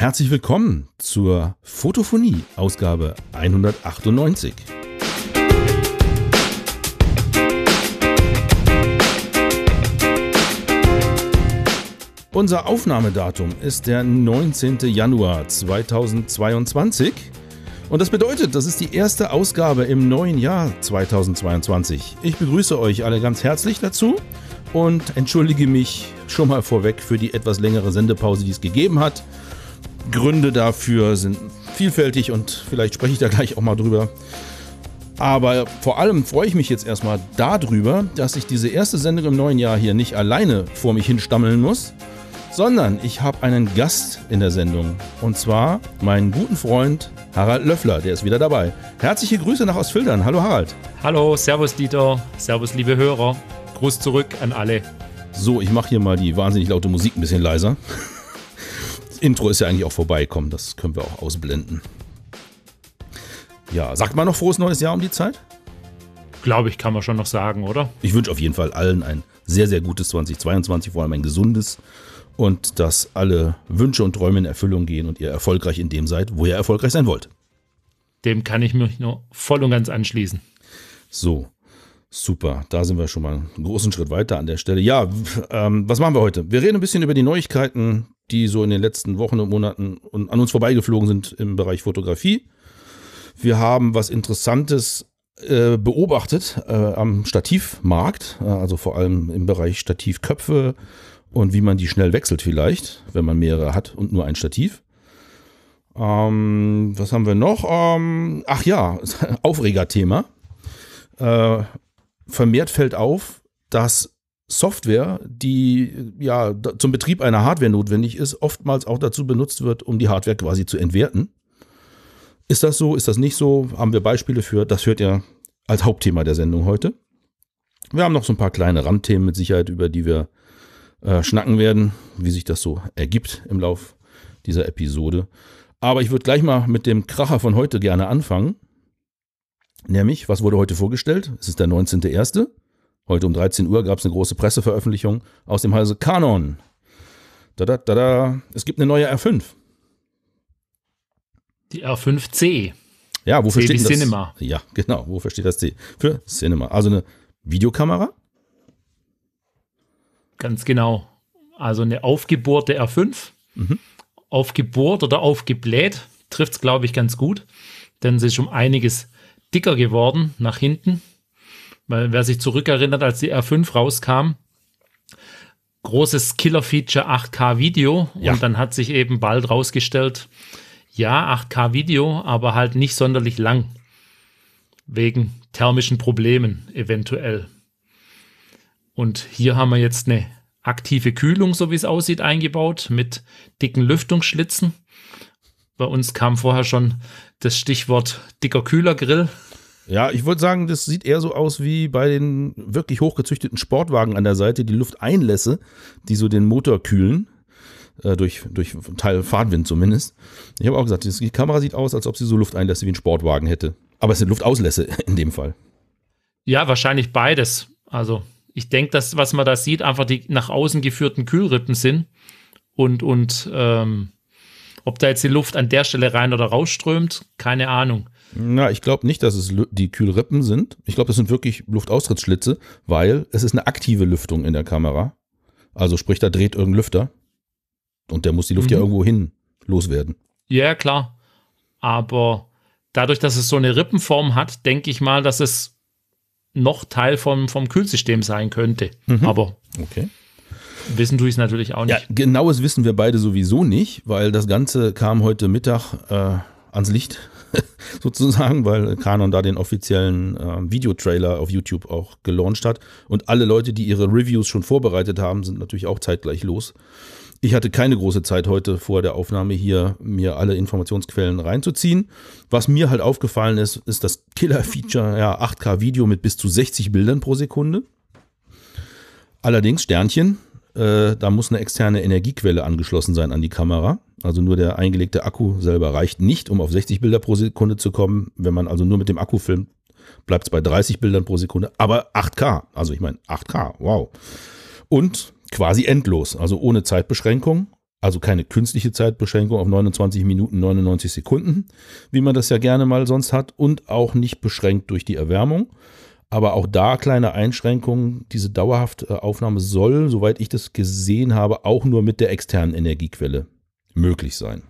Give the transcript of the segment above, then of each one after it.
Herzlich willkommen zur Fotophonie, Ausgabe 198. Unser Aufnahmedatum ist der 19. Januar 2022 und das bedeutet, das ist die erste Ausgabe im neuen Jahr 2022. Ich begrüße euch alle ganz herzlich dazu und entschuldige mich schon mal vorweg für die etwas längere Sendepause, die es gegeben hat. Gründe dafür sind vielfältig und vielleicht spreche ich da gleich auch mal drüber. Aber vor allem freue ich mich jetzt erstmal darüber, dass ich diese erste Sendung im neuen Jahr hier nicht alleine vor mich hinstammeln muss, sondern ich habe einen Gast in der Sendung. Und zwar meinen guten Freund Harald Löffler, der ist wieder dabei. Herzliche Grüße nach Ostfildern. Hallo Harald. Hallo, Servus Dieter, Servus liebe Hörer. Gruß zurück an alle. So, ich mache hier mal die wahnsinnig laute Musik ein bisschen leiser. Intro ist ja eigentlich auch vorbei, komm, das können wir auch ausblenden. Ja, sagt man noch frohes neues Jahr um die Zeit? Glaube ich, kann man schon noch sagen, oder? Ich wünsche auf jeden Fall allen ein sehr, sehr gutes 2022, vor allem ein gesundes und dass alle Wünsche und Träume in Erfüllung gehen und ihr erfolgreich in dem seid, wo ihr erfolgreich sein wollt. Dem kann ich mich nur voll und ganz anschließen. So, super. Da sind wir schon mal einen großen Schritt weiter an der Stelle. Ja, ähm, was machen wir heute? Wir reden ein bisschen über die Neuigkeiten die so in den letzten Wochen und Monaten an uns vorbeigeflogen sind im Bereich Fotografie. Wir haben was Interessantes äh, beobachtet äh, am Stativmarkt, äh, also vor allem im Bereich Stativköpfe und wie man die schnell wechselt vielleicht, wenn man mehrere hat und nur ein Stativ. Ähm, was haben wir noch? Ähm, ach ja, Aufregerthema. Äh, vermehrt fällt auf, dass Software, die ja zum Betrieb einer Hardware notwendig ist, oftmals auch dazu benutzt wird, um die Hardware quasi zu entwerten. Ist das so? Ist das nicht so? Haben wir Beispiele für? Das hört ihr als Hauptthema der Sendung heute. Wir haben noch so ein paar kleine Randthemen mit Sicherheit, über die wir äh, schnacken werden, wie sich das so ergibt im Lauf dieser Episode. Aber ich würde gleich mal mit dem Kracher von heute gerne anfangen. Nämlich, was wurde heute vorgestellt? Es ist der 19.01. Heute um 13 Uhr gab es eine große Presseveröffentlichung aus dem Hause Canon. Da, da, da, da. Es gibt eine neue R5. Die R5C. Ja, wofür C steht das? Cinema. Ja, genau. Wofür steht das C? Für Cinema. Also eine Videokamera? Ganz genau. Also eine aufgebohrte R5. Mhm. Aufgebohrt oder aufgebläht trifft es, glaube ich, ganz gut. Denn sie ist um einiges dicker geworden nach hinten. Weil wer sich zurückerinnert, als die R5 rauskam, großes Killer-Feature 8K-Video ja. und dann hat sich eben bald rausgestellt, ja, 8K-Video, aber halt nicht sonderlich lang. Wegen thermischen Problemen eventuell. Und hier haben wir jetzt eine aktive Kühlung, so wie es aussieht, eingebaut mit dicken Lüftungsschlitzen. Bei uns kam vorher schon das Stichwort dicker Kühlergrill. Ja, ich würde sagen, das sieht eher so aus wie bei den wirklich hochgezüchteten Sportwagen an der Seite, die Lufteinlässe, die so den Motor kühlen. Äh, durch, durch Teil Fahrtwind zumindest. Ich habe auch gesagt, die Kamera sieht aus, als ob sie so Lufteinlässe wie ein Sportwagen hätte. Aber es sind Luftauslässe in dem Fall. Ja, wahrscheinlich beides. Also ich denke, dass was man da sieht, einfach die nach außen geführten Kühlrippen sind. Und, und ähm, ob da jetzt die Luft an der Stelle rein oder rausströmt, keine Ahnung. Na, ich glaube nicht, dass es die Kühlrippen sind. Ich glaube, das sind wirklich Luftaustrittsschlitze, weil es ist eine aktive Lüftung in der Kamera. Also sprich, da dreht irgendein Lüfter. Und der muss die Luft mhm. ja irgendwo hin loswerden. Ja, klar. Aber dadurch, dass es so eine Rippenform hat, denke ich mal, dass es noch Teil vom, vom Kühlsystem sein könnte. Mhm. Aber okay. wissen tue ich es natürlich auch nicht. Ja, genaues wissen wir beide sowieso nicht, weil das Ganze kam heute Mittag äh, ans Licht sozusagen, weil Canon da den offiziellen äh, Videotrailer auf YouTube auch gelauncht hat. Und alle Leute, die ihre Reviews schon vorbereitet haben, sind natürlich auch zeitgleich los. Ich hatte keine große Zeit heute vor der Aufnahme hier, mir alle Informationsquellen reinzuziehen. Was mir halt aufgefallen ist, ist das Killer-Feature, ja, 8K-Video mit bis zu 60 Bildern pro Sekunde. Allerdings, Sternchen, äh, da muss eine externe Energiequelle angeschlossen sein an die Kamera. Also nur der eingelegte Akku selber reicht nicht, um auf 60 Bilder pro Sekunde zu kommen. Wenn man also nur mit dem Akku filmt, bleibt es bei 30 Bildern pro Sekunde. Aber 8K, also ich meine 8K, wow. Und quasi endlos, also ohne Zeitbeschränkung. Also keine künstliche Zeitbeschränkung auf 29 Minuten 99 Sekunden, wie man das ja gerne mal sonst hat, und auch nicht beschränkt durch die Erwärmung. Aber auch da kleine Einschränkungen. Diese dauerhafte Aufnahme soll, soweit ich das gesehen habe, auch nur mit der externen Energiequelle möglich sein.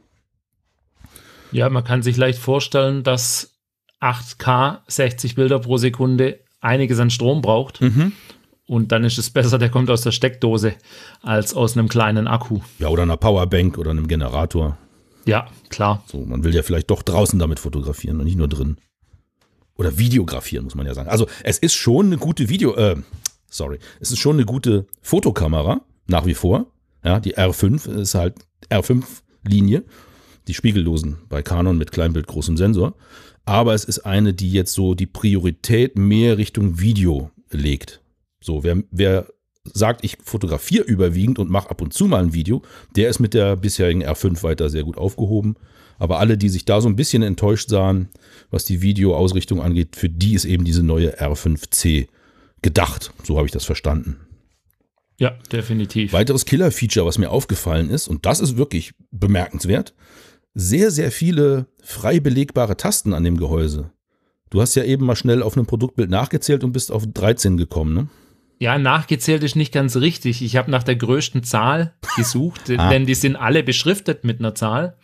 Ja, man kann sich leicht vorstellen, dass 8K 60 Bilder pro Sekunde einiges an Strom braucht. Mhm. Und dann ist es besser, der kommt aus der Steckdose als aus einem kleinen Akku. Ja, oder einer Powerbank oder einem Generator. Ja, klar. So, man will ja vielleicht doch draußen damit fotografieren und nicht nur drin. Oder videografieren, muss man ja sagen. Also es ist schon eine gute Video, äh, sorry, es ist schon eine gute Fotokamera, nach wie vor. Ja, die R5 ist halt R5-Linie, die spiegellosen bei Canon mit Kleinbild großem Sensor. Aber es ist eine, die jetzt so die Priorität mehr Richtung Video legt. So, wer, wer sagt, ich fotografiere überwiegend und mache ab und zu mal ein Video, der ist mit der bisherigen R5 weiter sehr gut aufgehoben. Aber alle, die sich da so ein bisschen enttäuscht sahen, was die Videoausrichtung angeht, für die ist eben diese neue R5C gedacht. So habe ich das verstanden. Ja, definitiv. Weiteres Killer-Feature, was mir aufgefallen ist, und das ist wirklich bemerkenswert, sehr, sehr viele frei belegbare Tasten an dem Gehäuse. Du hast ja eben mal schnell auf einem Produktbild nachgezählt und bist auf 13 gekommen, ne? Ja, nachgezählt ist nicht ganz richtig. Ich habe nach der größten Zahl gesucht, ah. denn die sind alle beschriftet mit einer Zahl.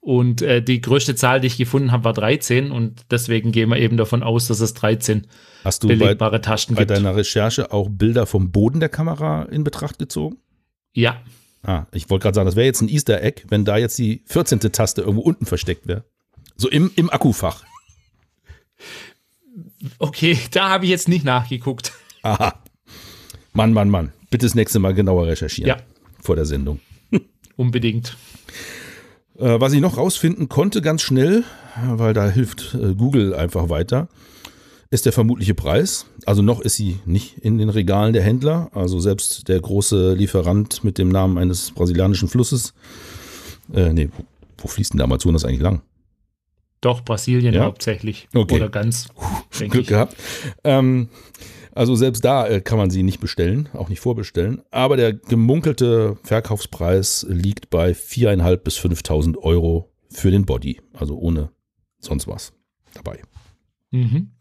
Und äh, die größte Zahl, die ich gefunden habe, war 13 und deswegen gehen wir eben davon aus, dass es 13 Hast du belegbare bei, Taschen bei gibt. Bei deiner Recherche auch Bilder vom Boden der Kamera in Betracht gezogen? Ja. Ah, ich wollte gerade sagen, das wäre jetzt ein Easter Egg, wenn da jetzt die 14. Taste irgendwo unten versteckt wäre. So im, im Akkufach. Okay, da habe ich jetzt nicht nachgeguckt. Aha. Mann, Mann, Mann. Bitte das nächste Mal genauer recherchieren. Ja. Vor der Sendung. Unbedingt. Äh, was ich noch rausfinden konnte, ganz schnell, weil da hilft äh, Google einfach weiter, ist der vermutliche Preis. Also noch ist sie nicht in den Regalen der Händler. Also selbst der große Lieferant mit dem Namen eines brasilianischen Flusses. Äh, nee, wo, wo fließt denn der Amazonas eigentlich lang? Doch, Brasilien ja? hauptsächlich. Okay. Oder ganz. Glück ich. gehabt. Ähm, also selbst da äh, kann man sie nicht bestellen, auch nicht vorbestellen. Aber der gemunkelte Verkaufspreis liegt bei 4.500 bis 5.000 Euro für den Body. Also ohne sonst was dabei. Mhm.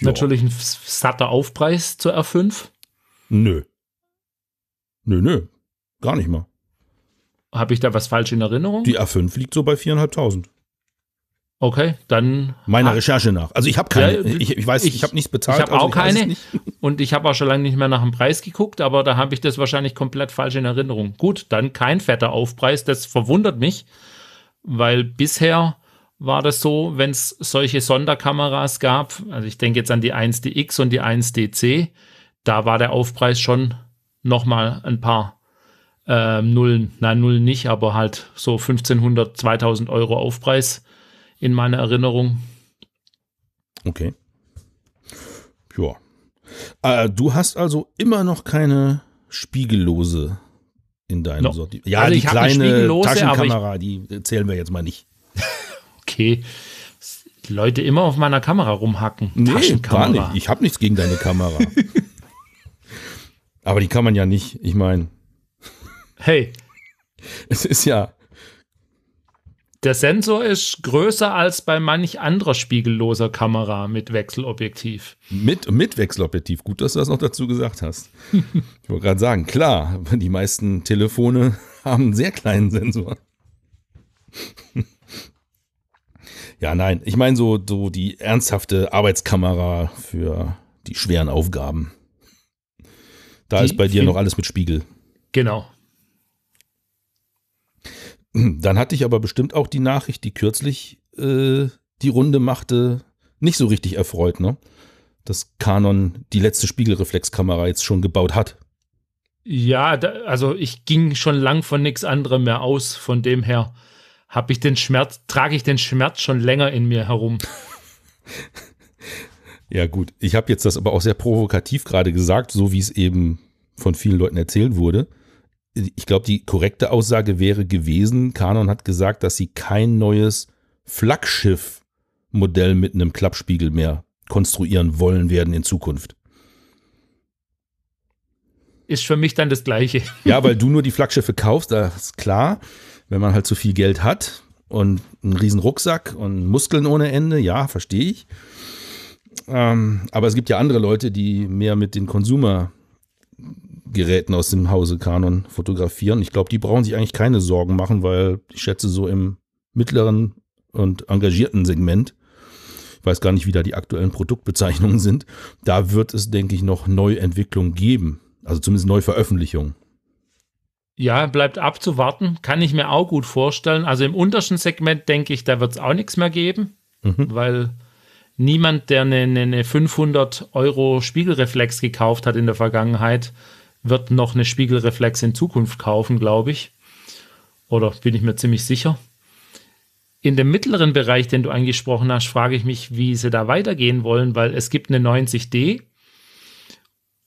Natürlich ein satter Aufpreis zur R5. Nö. Nö, nö. Gar nicht mal. Habe ich da was falsch in Erinnerung? Die R5 liegt so bei 4.500. Okay, dann. Meiner Recherche nach. Also ich habe keine, ja, ich, ich, weiß, ich, ich habe nichts bezahlt. Ich habe also auch keine. Und ich habe auch schon lange nicht mehr nach dem Preis geguckt, aber da habe ich das wahrscheinlich komplett falsch in Erinnerung. Gut, dann kein fetter Aufpreis. Das verwundert mich, weil bisher war das so, wenn es solche Sonderkameras gab, also ich denke jetzt an die 1DX und die 1DC, da war der Aufpreis schon nochmal ein paar äh, Nullen, nein, Nullen nicht, aber halt so 1500, 2000 Euro Aufpreis in meiner Erinnerung. Okay. Ja. Äh, du hast also immer noch keine spiegellose in deinem no. Sortiment. Ja, also die kleine Taschenkamera, die zählen wir jetzt mal nicht. okay. Leute immer auf meiner Kamera rumhacken. Nee, gar nicht. Ich habe nichts gegen deine Kamera. Aber die kann man ja nicht, ich meine. Hey. Es ist ja, der Sensor ist größer als bei manch anderer spiegelloser Kamera mit Wechselobjektiv. Mit, mit Wechselobjektiv. Gut, dass du das noch dazu gesagt hast. ich wollte gerade sagen, klar, die meisten Telefone haben einen sehr kleinen Sensor. ja, nein, ich meine so, so die ernsthafte Arbeitskamera für die schweren Aufgaben. Da die ist bei dir noch alles mit Spiegel. Genau. Dann hatte ich aber bestimmt auch die Nachricht, die kürzlich äh, die Runde machte, nicht so richtig erfreut, ne? Dass Canon die letzte Spiegelreflexkamera jetzt schon gebaut hat. Ja, da, also ich ging schon lang von nichts anderem mehr aus. Von dem her habe ich den Schmerz, trage ich den Schmerz schon länger in mir herum. ja, gut. Ich habe jetzt das aber auch sehr provokativ gerade gesagt, so wie es eben von vielen Leuten erzählt wurde ich glaube, die korrekte Aussage wäre gewesen, Canon hat gesagt, dass sie kein neues Flaggschiff-Modell mit einem Klappspiegel mehr konstruieren wollen werden in Zukunft. ist für mich dann das Gleiche. Ja, weil du nur die Flaggschiffe kaufst, das ist klar. Wenn man halt zu viel Geld hat und einen riesen Rucksack und Muskeln ohne Ende, ja, verstehe ich. Ähm, aber es gibt ja andere Leute, die mehr mit den Konsumergeräten aus dem Hause Canon fotografieren. Ich glaube, die brauchen sich eigentlich keine Sorgen machen, weil ich schätze, so im mittleren und engagierten Segment, ich weiß gar nicht, wie da die aktuellen Produktbezeichnungen sind, da wird es, denke ich, noch Neuentwicklungen geben. Also zumindest Neuveröffentlichungen. Ja, bleibt abzuwarten. Kann ich mir auch gut vorstellen. Also im untersten Segment denke ich, da wird es auch nichts mehr geben, mhm. weil niemand, der eine, eine 500 Euro Spiegelreflex gekauft hat in der Vergangenheit, wird noch eine Spiegelreflex in Zukunft kaufen, glaube ich. Oder bin ich mir ziemlich sicher. In dem mittleren Bereich, den du angesprochen hast, frage ich mich, wie sie da weitergehen wollen, weil es gibt eine 90D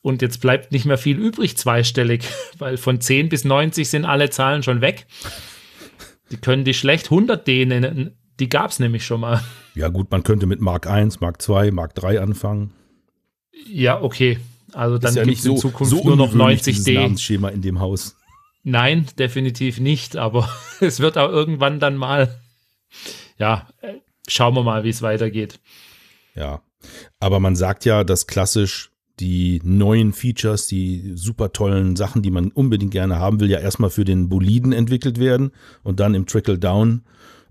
und jetzt bleibt nicht mehr viel übrig, zweistellig, weil von 10 bis 90 sind alle Zahlen schon weg. Die können die schlecht 100D nennen. Die gab es nämlich schon mal. Ja, gut, man könnte mit Mark 1, Mark 2, Mark 3 anfangen. Ja, okay. Also dann ja gibt es in so, Zukunft so nur noch 90D. Namensschema in dem Haus. Nein, definitiv nicht, aber es wird auch irgendwann dann mal. Ja, äh, schauen wir mal, wie es weitergeht. Ja, aber man sagt ja, dass klassisch die neuen Features, die super tollen Sachen, die man unbedingt gerne haben will, ja erstmal für den Boliden entwickelt werden und dann im Trickle-Down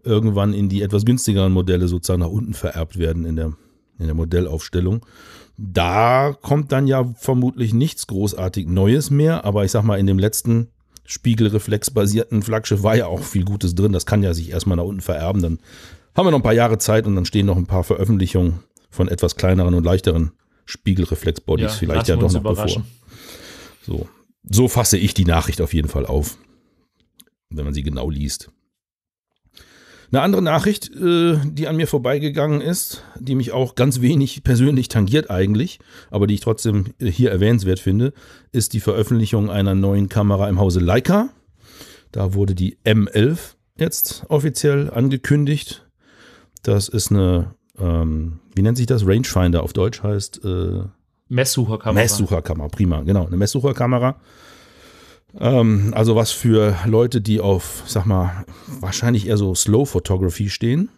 irgendwann in die etwas günstigeren Modelle sozusagen nach unten vererbt werden in der, in der Modellaufstellung. Da kommt dann ja vermutlich nichts großartig Neues mehr, aber ich sag mal, in dem letzten Spiegelreflex-basierten Flaggschiff war ja auch viel Gutes drin. Das kann ja sich erstmal nach unten vererben. Dann haben wir noch ein paar Jahre Zeit und dann stehen noch ein paar Veröffentlichungen von etwas kleineren und leichteren Spiegelreflexbodies ja, vielleicht ja doch noch bevor. So. so fasse ich die Nachricht auf jeden Fall auf, wenn man sie genau liest. Eine andere Nachricht, äh, die an mir vorbeigegangen ist, die mich auch ganz wenig persönlich tangiert eigentlich, aber die ich trotzdem hier erwähnenswert finde, ist die Veröffentlichung einer neuen Kamera im Hause Leica. Da wurde die M11 jetzt offiziell angekündigt. Das ist eine ähm, wie nennt sich das? Rangefinder auf Deutsch heißt äh, Messsucherkamera. Messsucherkamera, prima, genau, eine Messsucherkamera. Ähm, also was für Leute, die auf, sag mal, wahrscheinlich eher so Slow Photography stehen.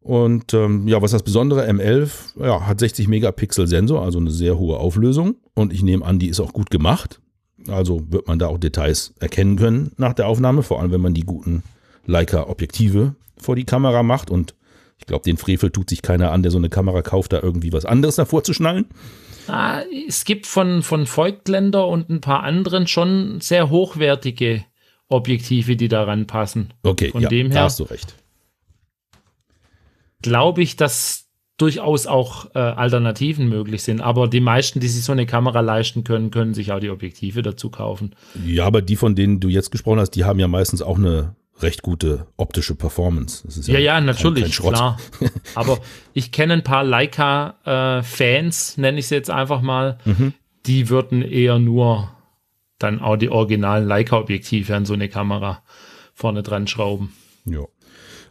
Und ähm, ja, was das Besondere? M11 ja, hat 60 Megapixel Sensor, also eine sehr hohe Auflösung. Und ich nehme an, die ist auch gut gemacht. Also wird man da auch Details erkennen können nach der Aufnahme, vor allem wenn man die guten Leica-Objektive vor die Kamera macht und ich glaube, den Frevel tut sich keiner an, der so eine Kamera kauft, da irgendwie was anderes davor zu schnallen. Ah, es gibt von, von Voigtländer und ein paar anderen schon sehr hochwertige Objektive, die daran passen. Okay, von ja, dem her da hast du recht. Glaube ich, dass durchaus auch äh, Alternativen möglich sind. Aber die meisten, die sich so eine Kamera leisten können, können sich auch die Objektive dazu kaufen. Ja, aber die, von denen du jetzt gesprochen hast, die haben ja meistens auch eine recht gute optische Performance. ja, ja, ja, natürlich, kein, kein klar. Aber ich kenne ein paar Leica-Fans, äh, nenne ich sie jetzt einfach mal, mhm. die würden eher nur dann auch die originalen Leica-Objektive an so eine Kamera vorne dran schrauben. Ja.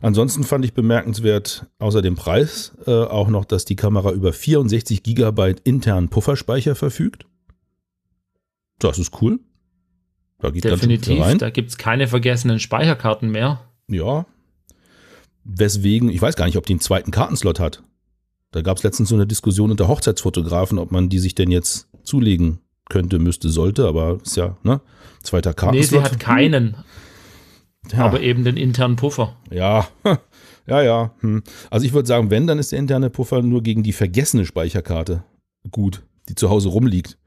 Ansonsten fand ich bemerkenswert, außer dem Preis, äh, auch noch, dass die Kamera über 64 Gigabyte internen Pufferspeicher verfügt. Das ist cool. Da geht Definitiv, rein. da gibt es keine vergessenen Speicherkarten mehr. Ja. Weswegen, ich weiß gar nicht, ob die einen zweiten Kartenslot hat. Da gab es letztens so eine Diskussion unter Hochzeitsfotografen, ob man die sich denn jetzt zulegen könnte, müsste, sollte, aber ist ja, ne? Zweiter Kartenslot. Nee, sie hat keinen. Ja. Aber eben den internen Puffer. Ja, ja, ja. Hm. Also ich würde sagen, wenn, dann ist der interne Puffer nur gegen die vergessene Speicherkarte gut, die zu Hause rumliegt.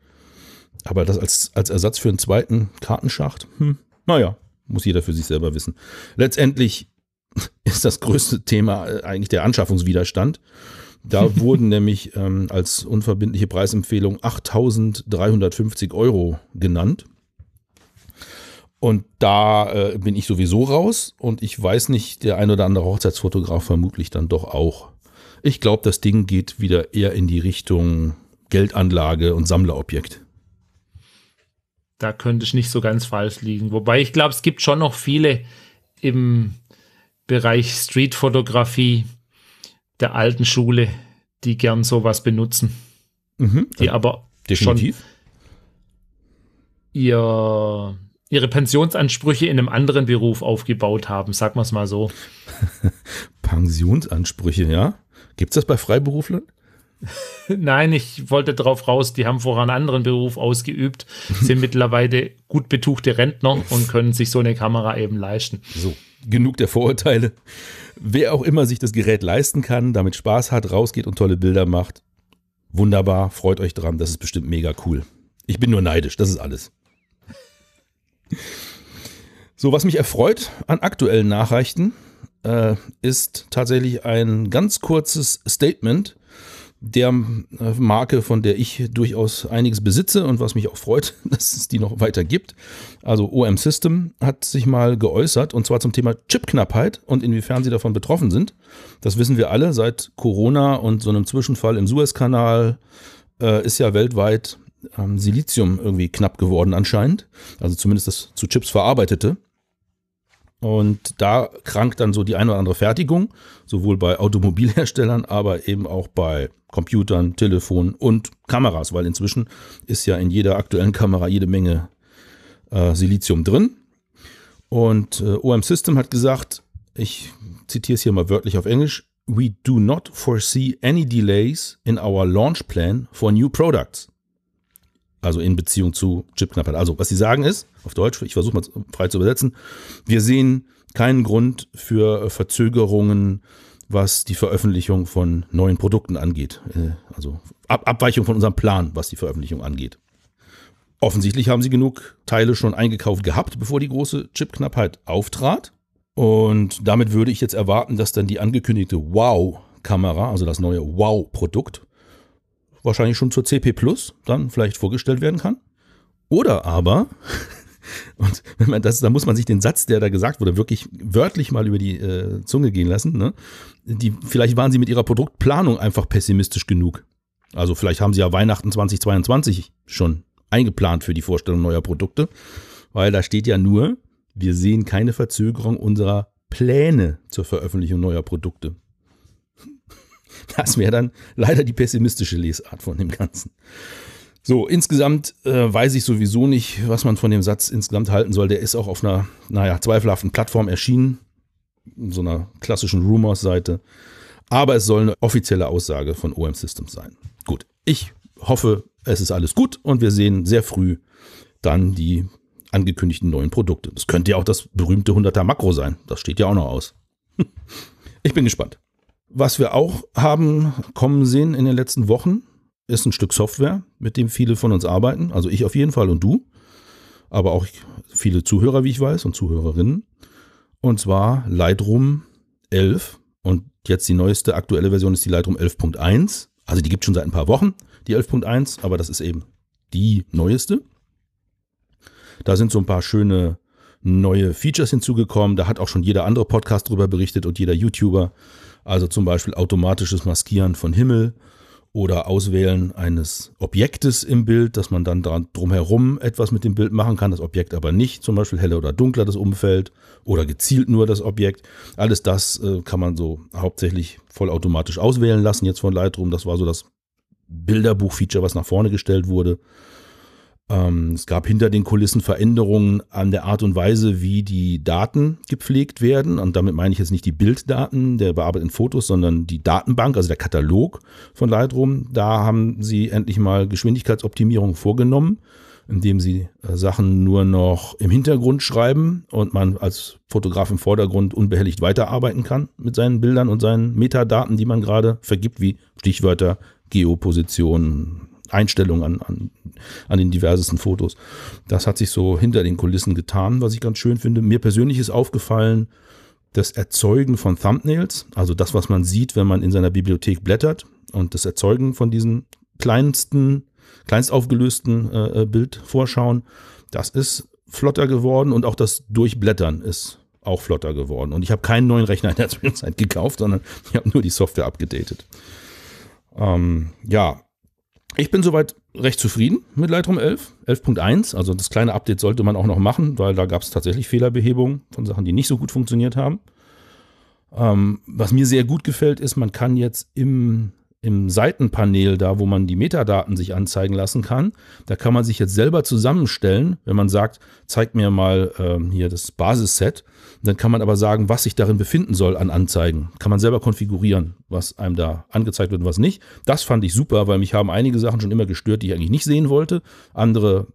Aber das als, als Ersatz für einen zweiten Kartenschacht, hm, naja, muss jeder für sich selber wissen. Letztendlich ist das größte Thema äh, eigentlich der Anschaffungswiderstand. Da wurden nämlich ähm, als unverbindliche Preisempfehlung 8.350 Euro genannt. Und da äh, bin ich sowieso raus und ich weiß nicht, der ein oder andere Hochzeitsfotograf vermutlich dann doch auch. Ich glaube, das Ding geht wieder eher in die Richtung Geldanlage und Sammlerobjekt da könnte ich nicht so ganz falsch liegen. Wobei ich glaube, es gibt schon noch viele im Bereich Streetfotografie der alten Schule, die gern sowas benutzen. Mhm, die aber definitiv. schon ihr, ihre Pensionsansprüche in einem anderen Beruf aufgebaut haben, sagen wir es mal so. Pensionsansprüche, ja? Gibt es das bei Freiberuflern? Nein, ich wollte darauf raus, die haben vorher einen anderen Beruf ausgeübt, sind mittlerweile gut betuchte Rentner und können sich so eine Kamera eben leisten. So, genug der Vorurteile. Wer auch immer sich das Gerät leisten kann, damit Spaß hat, rausgeht und tolle Bilder macht, wunderbar, freut euch dran, das ist bestimmt mega cool. Ich bin nur neidisch, das ist alles. So, was mich erfreut an aktuellen Nachrichten, äh, ist tatsächlich ein ganz kurzes Statement der äh, Marke, von der ich durchaus einiges besitze und was mich auch freut, dass es die noch weiter gibt. Also OM System hat sich mal geäußert und zwar zum Thema Chipknappheit und inwiefern sie davon betroffen sind. Das wissen wir alle seit Corona und so einem Zwischenfall im Suezkanal äh, ist ja weltweit ähm, Silizium irgendwie knapp geworden anscheinend. Also zumindest das zu Chips verarbeitete. Und da krankt dann so die eine oder andere Fertigung, sowohl bei Automobilherstellern, aber eben auch bei Computern, Telefonen und Kameras, weil inzwischen ist ja in jeder aktuellen Kamera jede Menge äh, Silizium drin. Und äh, OM System hat gesagt, ich zitiere es hier mal wörtlich auf Englisch, We do not foresee any delays in our launch plan for new products. Also in Beziehung zu Chipknappheit. Also, was sie sagen ist, auf Deutsch, ich versuche mal frei zu übersetzen, wir sehen keinen Grund für Verzögerungen, was die Veröffentlichung von neuen Produkten angeht. Äh, also Ab Abweichung von unserem Plan, was die Veröffentlichung angeht. Offensichtlich haben sie genug Teile schon eingekauft gehabt, bevor die große Chipknappheit auftrat. Und damit würde ich jetzt erwarten, dass dann die angekündigte Wow-Kamera, also das neue Wow-Produkt, wahrscheinlich schon zur CP Plus dann vielleicht vorgestellt werden kann. Oder aber, und wenn man das, da muss man sich den Satz, der da gesagt wurde, wirklich wörtlich mal über die äh, Zunge gehen lassen. Ne? Die, vielleicht waren sie mit ihrer Produktplanung einfach pessimistisch genug. Also vielleicht haben sie ja Weihnachten 2022 schon eingeplant für die Vorstellung neuer Produkte, weil da steht ja nur, wir sehen keine Verzögerung unserer Pläne zur Veröffentlichung neuer Produkte. Das wäre dann leider die pessimistische Lesart von dem Ganzen. So, insgesamt äh, weiß ich sowieso nicht, was man von dem Satz insgesamt halten soll. Der ist auch auf einer, naja, zweifelhaften Plattform erschienen, so einer klassischen Rumors-Seite. Aber es soll eine offizielle Aussage von OM Systems sein. Gut, ich hoffe, es ist alles gut und wir sehen sehr früh dann die angekündigten neuen Produkte. Das könnte ja auch das berühmte 100er Makro sein. Das steht ja auch noch aus. Ich bin gespannt. Was wir auch haben kommen sehen in den letzten Wochen, ist ein Stück Software, mit dem viele von uns arbeiten. Also ich auf jeden Fall und du. Aber auch viele Zuhörer, wie ich weiß, und Zuhörerinnen. Und zwar Lightroom 11. Und jetzt die neueste aktuelle Version ist die Lightroom 11.1. Also die gibt es schon seit ein paar Wochen, die 11.1, aber das ist eben die neueste. Da sind so ein paar schöne neue Features hinzugekommen. Da hat auch schon jeder andere Podcast drüber berichtet und jeder YouTuber. Also zum Beispiel automatisches Maskieren von Himmel oder Auswählen eines Objektes im Bild, dass man dann drumherum etwas mit dem Bild machen kann, das Objekt aber nicht, zum Beispiel heller oder dunkler das Umfeld oder gezielt nur das Objekt. Alles das äh, kann man so hauptsächlich vollautomatisch auswählen lassen jetzt von Lightroom. Das war so das Bilderbuch-Feature, was nach vorne gestellt wurde. Ähm, es gab hinter den Kulissen Veränderungen an der Art und Weise, wie die Daten gepflegt werden. Und damit meine ich jetzt nicht die Bilddaten der bearbeiteten Fotos, sondern die Datenbank, also der Katalog von Lightroom. Da haben sie endlich mal Geschwindigkeitsoptimierung vorgenommen, indem sie äh, Sachen nur noch im Hintergrund schreiben und man als Fotograf im Vordergrund unbehelligt weiterarbeiten kann mit seinen Bildern und seinen Metadaten, die man gerade vergibt, wie Stichwörter, Geoposition, Einstellungen an, an, an den diversesten Fotos. Das hat sich so hinter den Kulissen getan, was ich ganz schön finde. Mir persönlich ist aufgefallen, das Erzeugen von Thumbnails, also das, was man sieht, wenn man in seiner Bibliothek blättert und das Erzeugen von diesen kleinsten, kleinst aufgelösten äh, äh Bildvorschauen, das ist flotter geworden und auch das Durchblättern ist auch flotter geworden. Und ich habe keinen neuen Rechner in der Zwischenzeit gekauft, sondern ich habe nur die Software abgedatet. Ähm, ja, ich bin soweit recht zufrieden mit Lightroom 11, 11.1. Also das kleine Update sollte man auch noch machen, weil da gab es tatsächlich Fehlerbehebungen von Sachen, die nicht so gut funktioniert haben. Ähm, was mir sehr gut gefällt, ist, man kann jetzt im im Seitenpanel da, wo man die Metadaten sich anzeigen lassen kann, da kann man sich jetzt selber zusammenstellen, wenn man sagt, zeig mir mal ähm, hier das Basisset. Dann kann man aber sagen, was sich darin befinden soll an Anzeigen. Kann man selber konfigurieren, was einem da angezeigt wird und was nicht. Das fand ich super, weil mich haben einige Sachen schon immer gestört, die ich eigentlich nicht sehen wollte. Andere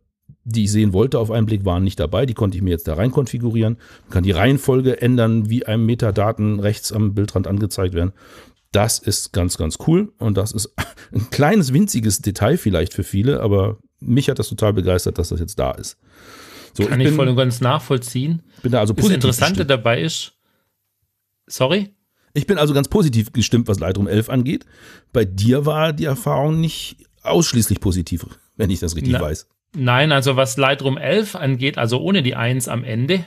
die ich sehen wollte auf einen Blick, waren nicht dabei. Die konnte ich mir jetzt da rein konfigurieren. Man kann die Reihenfolge ändern, wie einem Metadaten rechts am Bildrand angezeigt werden. Das ist ganz, ganz cool. Und das ist ein kleines, winziges Detail vielleicht für viele, aber mich hat das total begeistert, dass das jetzt da ist. So, kann ich, bin, voll und ganz nachvollziehen. Bin da also positiv das Interessante gestimmt. dabei ist, sorry? Ich bin also ganz positiv gestimmt, was Lightroom 11 angeht. Bei dir war die Erfahrung nicht ausschließlich positiv, wenn ich das richtig Na, weiß. Nein, also was Lightroom 11 angeht, also ohne die 1 am Ende,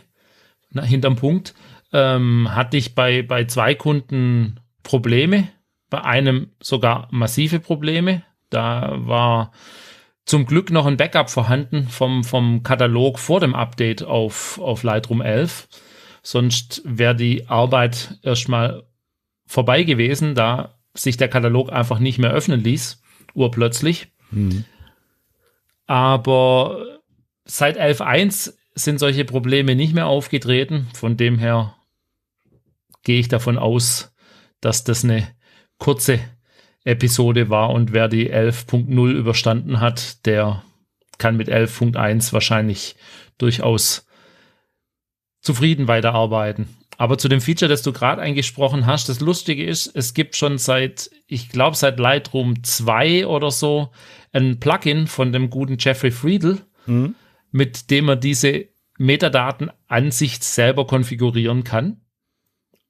na, hinterm Punkt, ähm, hatte ich bei, bei zwei Kunden Probleme, bei einem sogar massive Probleme. Da war zum Glück noch ein Backup vorhanden vom, vom Katalog vor dem Update auf, auf Lightroom 11. Sonst wäre die Arbeit erstmal vorbei gewesen, da sich der Katalog einfach nicht mehr öffnen ließ, urplötzlich. Mhm. Aber seit 11.1 sind solche Probleme nicht mehr aufgetreten. Von dem her gehe ich davon aus, dass das eine kurze Episode war und wer die 11.0 überstanden hat, der kann mit 11.1 wahrscheinlich durchaus zufrieden weiterarbeiten. Aber zu dem Feature, das du gerade eingesprochen hast, das Lustige ist, es gibt schon seit, ich glaube, seit Lightroom 2 oder so ein Plugin von dem guten Jeffrey Friedel, mhm. mit dem er diese Metadatenansicht selber konfigurieren kann.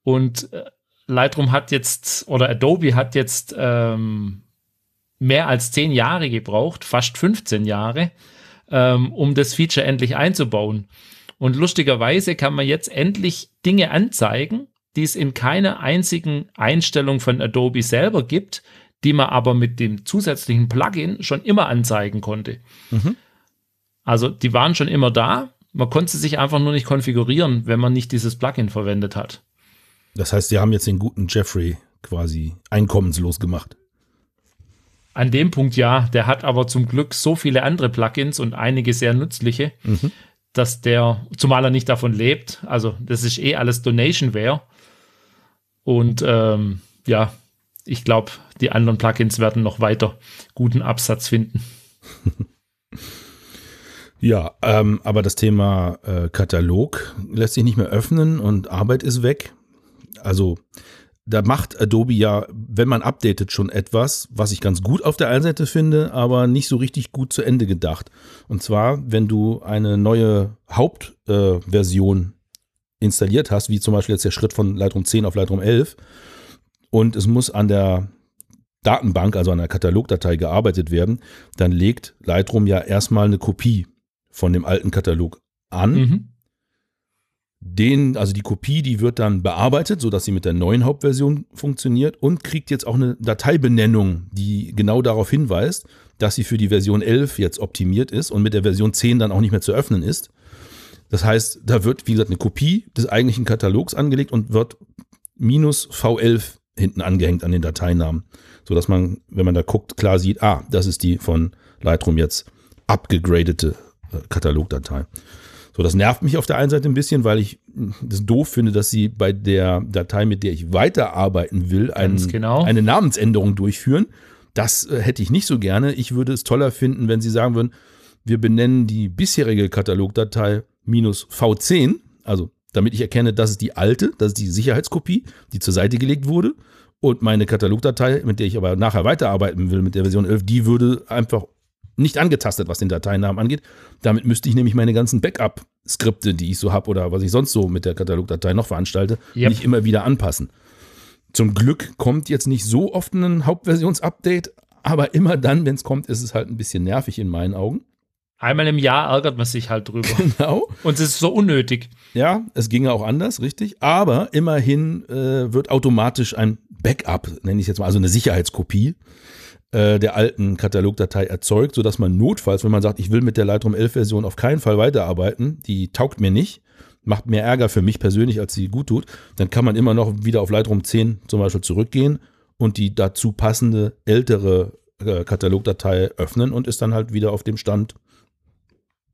Und äh, Lightroom hat jetzt, oder Adobe hat jetzt ähm, mehr als zehn Jahre gebraucht, fast 15 Jahre, ähm, um das Feature endlich einzubauen. Und lustigerweise kann man jetzt endlich Dinge anzeigen, die es in keiner einzigen Einstellung von Adobe selber gibt, die man aber mit dem zusätzlichen Plugin schon immer anzeigen konnte. Mhm. Also die waren schon immer da, man konnte sie sich einfach nur nicht konfigurieren, wenn man nicht dieses Plugin verwendet hat. Das heißt, sie haben jetzt den guten Jeffrey quasi einkommenslos gemacht. An dem Punkt ja, der hat aber zum Glück so viele andere Plugins und einige sehr nützliche, mhm. dass der, zumal er nicht davon lebt, also das ist eh alles Donationware. Und ähm, ja, ich glaube, die anderen Plugins werden noch weiter guten Absatz finden. Ja, ähm, aber das Thema äh, Katalog lässt sich nicht mehr öffnen und Arbeit ist weg. Also da macht Adobe ja, wenn man updatet, schon etwas, was ich ganz gut auf der einen Seite finde, aber nicht so richtig gut zu Ende gedacht. Und zwar, wenn du eine neue Hauptversion äh, installiert hast, wie zum Beispiel jetzt der Schritt von Lightroom 10 auf Lightroom 11, und es muss an der Datenbank, also an der Katalogdatei gearbeitet werden, dann legt Lightroom ja erstmal eine Kopie von dem alten Katalog an. Mhm. Den, also die Kopie, die wird dann bearbeitet, sodass sie mit der neuen Hauptversion funktioniert und kriegt jetzt auch eine Dateibenennung, die genau darauf hinweist, dass sie für die Version 11 jetzt optimiert ist und mit der Version 10 dann auch nicht mehr zu öffnen ist. Das heißt, da wird, wie gesagt, eine Kopie des eigentlichen Katalogs angelegt und wird minus V11 hinten angehängt an den Dateinamen, sodass man, wenn man da guckt, klar sieht, ah, das ist die von Lightroom jetzt abgegradete äh, Katalogdatei. So, das nervt mich auf der einen Seite ein bisschen, weil ich das doof finde, dass sie bei der Datei, mit der ich weiterarbeiten will, ein, genau. eine Namensänderung durchführen. Das äh, hätte ich nicht so gerne. Ich würde es toller finden, wenn sie sagen würden, wir benennen die bisherige Katalogdatei minus V10, also damit ich erkenne, das ist die alte, das ist die Sicherheitskopie, die zur Seite gelegt wurde. Und meine Katalogdatei, mit der ich aber nachher weiterarbeiten will, mit der Version 11, die würde einfach nicht angetastet, was den Dateinamen angeht. Damit müsste ich nämlich meine ganzen Backup-Skripte, die ich so habe oder was ich sonst so mit der Katalogdatei noch veranstalte, yep. nicht immer wieder anpassen. Zum Glück kommt jetzt nicht so oft ein Hauptversionsupdate, aber immer dann, wenn es kommt, ist es halt ein bisschen nervig in meinen Augen. Einmal im Jahr ärgert man sich halt drüber. Genau. Und es ist so unnötig. Ja, es ginge auch anders, richtig. Aber immerhin äh, wird automatisch ein Backup, nenne ich es jetzt mal, also eine Sicherheitskopie äh, der alten Katalogdatei erzeugt, sodass man notfalls, wenn man sagt, ich will mit der Lightroom 11 Version auf keinen Fall weiterarbeiten, die taugt mir nicht, macht mehr Ärger für mich persönlich, als sie gut tut, dann kann man immer noch wieder auf Lightroom 10 zum Beispiel zurückgehen und die dazu passende ältere äh, Katalogdatei öffnen und ist dann halt wieder auf dem Stand,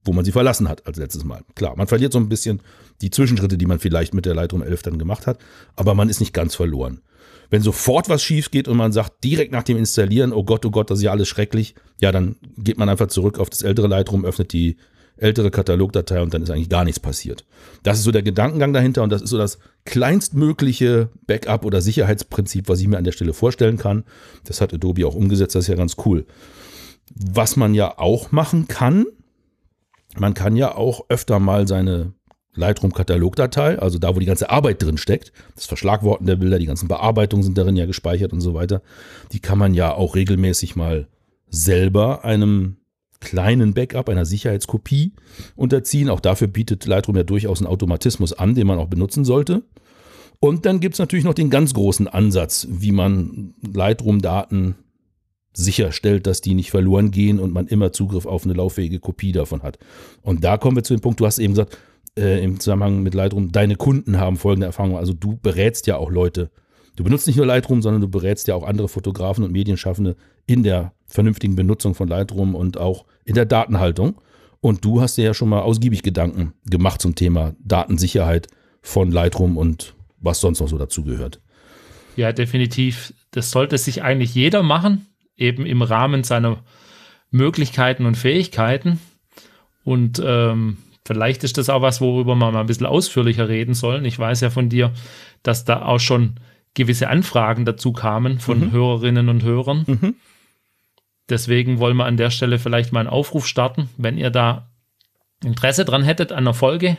wo man sie verlassen hat als letztes Mal. Klar, man verliert so ein bisschen die Zwischenschritte, die man vielleicht mit der Lightroom 11 dann gemacht hat, aber man ist nicht ganz verloren. Wenn sofort was schief geht und man sagt direkt nach dem Installieren, oh Gott, oh Gott, das ist ja alles schrecklich, ja, dann geht man einfach zurück auf das ältere Lightroom, öffnet die ältere Katalogdatei und dann ist eigentlich gar nichts passiert. Das ist so der Gedankengang dahinter und das ist so das kleinstmögliche Backup- oder Sicherheitsprinzip, was ich mir an der Stelle vorstellen kann. Das hat Adobe auch umgesetzt, das ist ja ganz cool. Was man ja auch machen kann, man kann ja auch öfter mal seine Lightroom-Katalogdatei, also da, wo die ganze Arbeit drin steckt, das Verschlagworten der Bilder, die ganzen Bearbeitungen sind darin ja gespeichert und so weiter, die kann man ja auch regelmäßig mal selber einem kleinen Backup, einer Sicherheitskopie unterziehen. Auch dafür bietet Lightroom ja durchaus einen Automatismus an, den man auch benutzen sollte. Und dann gibt es natürlich noch den ganz großen Ansatz, wie man Lightroom-Daten sicherstellt, dass die nicht verloren gehen und man immer Zugriff auf eine lauffähige Kopie davon hat. Und da kommen wir zu dem Punkt, du hast eben gesagt, äh, im Zusammenhang mit Lightroom, deine Kunden haben folgende Erfahrungen. Also du berätst ja auch Leute. Du benutzt nicht nur Lightroom, sondern du berätst ja auch andere Fotografen und Medienschaffende in der vernünftigen Benutzung von Lightroom und auch in der Datenhaltung. Und du hast dir ja schon mal ausgiebig Gedanken gemacht zum Thema Datensicherheit von Lightroom und was sonst noch so dazu gehört. Ja, definitiv. Das sollte sich eigentlich jeder machen, eben im Rahmen seiner Möglichkeiten und Fähigkeiten. Und ähm, vielleicht ist das auch was, worüber wir mal ein bisschen ausführlicher reden sollen. Ich weiß ja von dir, dass da auch schon gewisse Anfragen dazu kamen von mhm. Hörerinnen und Hörern. Mhm. Deswegen wollen wir an der Stelle vielleicht mal einen Aufruf starten. Wenn ihr da Interesse dran hättet an einer Folge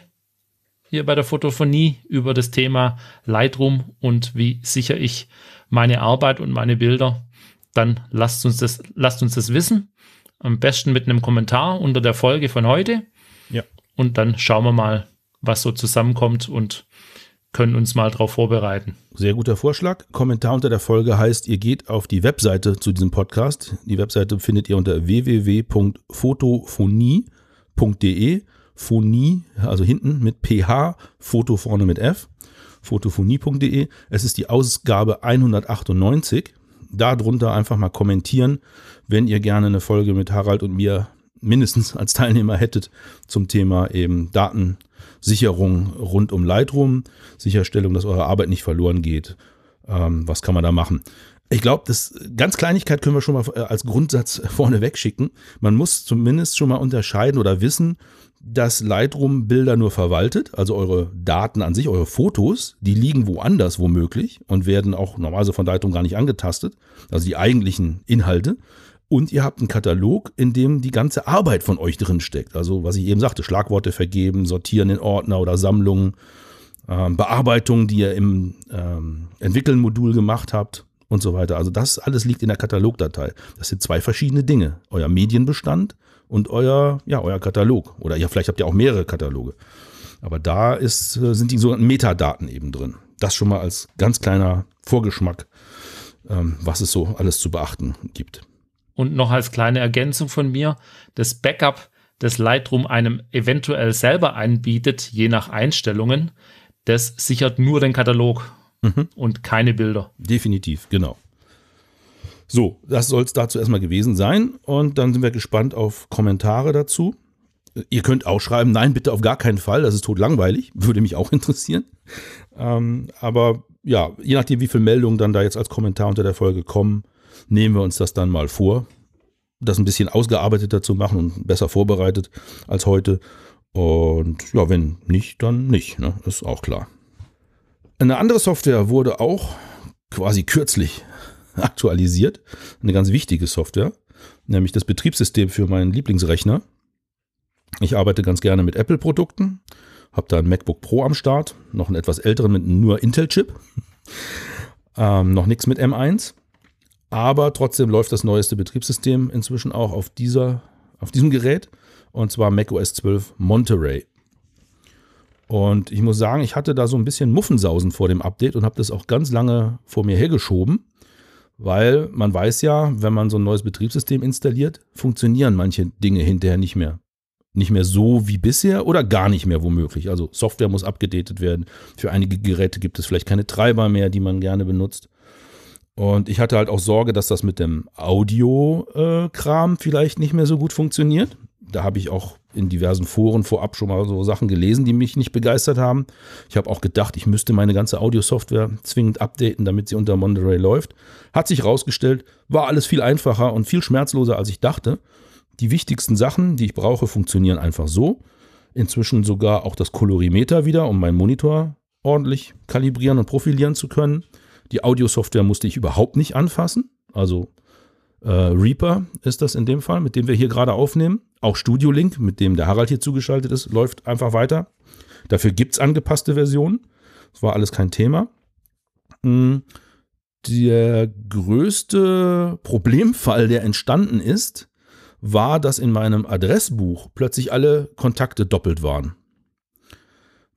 hier bei der Fotophonie über das Thema Lightroom und wie sichere ich meine Arbeit und meine Bilder, dann lasst uns das, lasst uns das wissen. Am besten mit einem Kommentar unter der Folge von heute. Und dann schauen wir mal, was so zusammenkommt und können uns mal darauf vorbereiten. Sehr guter Vorschlag. Kommentar unter der Folge heißt, ihr geht auf die Webseite zu diesem Podcast. Die Webseite findet ihr unter www.fotophonie.de. Phonie, also hinten mit PH, Foto vorne mit F. Fotophonie.de. Es ist die Ausgabe 198. Darunter einfach mal kommentieren, wenn ihr gerne eine Folge mit Harald und mir mindestens als Teilnehmer hättet zum Thema eben Daten Sicherung rund um Lightroom, Sicherstellung, dass eure Arbeit nicht verloren geht. Ähm, was kann man da machen? Ich glaube, das ganz Kleinigkeit können wir schon mal äh, als Grundsatz vorne wegschicken. Man muss zumindest schon mal unterscheiden oder wissen, dass Lightroom Bilder nur verwaltet, also eure Daten an sich, eure Fotos, die liegen woanders womöglich und werden auch normalerweise von Lightroom gar nicht angetastet, also die eigentlichen Inhalte. Und ihr habt einen Katalog, in dem die ganze Arbeit von euch drin steckt. Also, was ich eben sagte, Schlagworte vergeben, sortieren in Ordner oder Sammlungen, ähm, Bearbeitungen, die ihr im ähm, Entwickeln-Modul gemacht habt und so weiter. Also, das alles liegt in der Katalogdatei. Das sind zwei verschiedene Dinge. Euer Medienbestand und euer, ja, euer Katalog. Oder ja, vielleicht habt ihr auch mehrere Kataloge. Aber da ist, äh, sind die sogenannten Metadaten eben drin. Das schon mal als ganz kleiner Vorgeschmack, ähm, was es so alles zu beachten gibt. Und noch als kleine Ergänzung von mir, das Backup, das Lightroom einem eventuell selber anbietet, je nach Einstellungen, das sichert nur den Katalog mhm. und keine Bilder. Definitiv, genau. So, das soll es dazu erstmal gewesen sein. Und dann sind wir gespannt auf Kommentare dazu. Ihr könnt auch schreiben, nein, bitte auf gar keinen Fall, das ist tot langweilig, würde mich auch interessieren. Ähm, aber ja, je nachdem, wie viele Meldungen dann da jetzt als Kommentar unter der Folge kommen, nehmen wir uns das dann mal vor, das ein bisschen ausgearbeiteter zu machen und besser vorbereitet als heute. Und ja, wenn nicht, dann nicht, ne? ist auch klar. Eine andere Software wurde auch quasi kürzlich aktualisiert, eine ganz wichtige Software, nämlich das Betriebssystem für meinen Lieblingsrechner. Ich arbeite ganz gerne mit Apple-Produkten, habe da ein MacBook Pro am Start, noch einen etwas älteren mit nur Intel-Chip, ähm, noch nichts mit M1. Aber trotzdem läuft das neueste Betriebssystem inzwischen auch auf, dieser, auf diesem Gerät und zwar macOS 12 Monterey. Und ich muss sagen, ich hatte da so ein bisschen Muffensausen vor dem Update und habe das auch ganz lange vor mir hergeschoben, weil man weiß ja, wenn man so ein neues Betriebssystem installiert, funktionieren manche Dinge hinterher nicht mehr. Nicht mehr so wie bisher oder gar nicht mehr womöglich. Also Software muss abgedatet werden. Für einige Geräte gibt es vielleicht keine Treiber mehr, die man gerne benutzt. Und ich hatte halt auch Sorge, dass das mit dem Audio-Kram vielleicht nicht mehr so gut funktioniert. Da habe ich auch in diversen Foren vorab schon mal so Sachen gelesen, die mich nicht begeistert haben. Ich habe auch gedacht, ich müsste meine ganze Audio-Software zwingend updaten, damit sie unter Monterey läuft. Hat sich herausgestellt, war alles viel einfacher und viel schmerzloser, als ich dachte. Die wichtigsten Sachen, die ich brauche, funktionieren einfach so. Inzwischen sogar auch das Kolorimeter wieder, um meinen Monitor ordentlich kalibrieren und profilieren zu können. Die Audio-Software musste ich überhaupt nicht anfassen. Also äh, Reaper ist das in dem Fall, mit dem wir hier gerade aufnehmen. Auch Studio Link, mit dem der Harald hier zugeschaltet ist, läuft einfach weiter. Dafür gibt es angepasste Versionen. Das war alles kein Thema. Hm, der größte Problemfall, der entstanden ist, war, dass in meinem Adressbuch plötzlich alle Kontakte doppelt waren.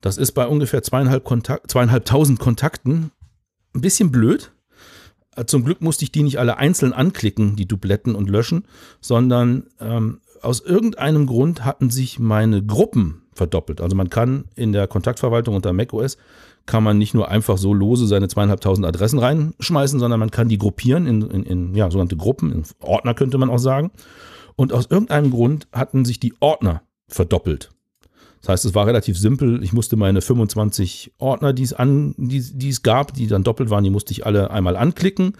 Das ist bei ungefähr zweieinhalb Kontakt, zweieinhalbtausend Kontakten ein bisschen blöd. Zum Glück musste ich die nicht alle einzeln anklicken, die Dubletten und löschen, sondern ähm, aus irgendeinem Grund hatten sich meine Gruppen verdoppelt. Also man kann in der Kontaktverwaltung unter macOS kann man nicht nur einfach so lose seine zweieinhalbtausend Adressen reinschmeißen, sondern man kann die gruppieren in, in, in ja, sogenannte Gruppen, in Ordner könnte man auch sagen. Und aus irgendeinem Grund hatten sich die Ordner verdoppelt. Das heißt, es war relativ simpel. Ich musste meine 25 Ordner, die es, an, die, die es gab, die dann doppelt waren, die musste ich alle einmal anklicken.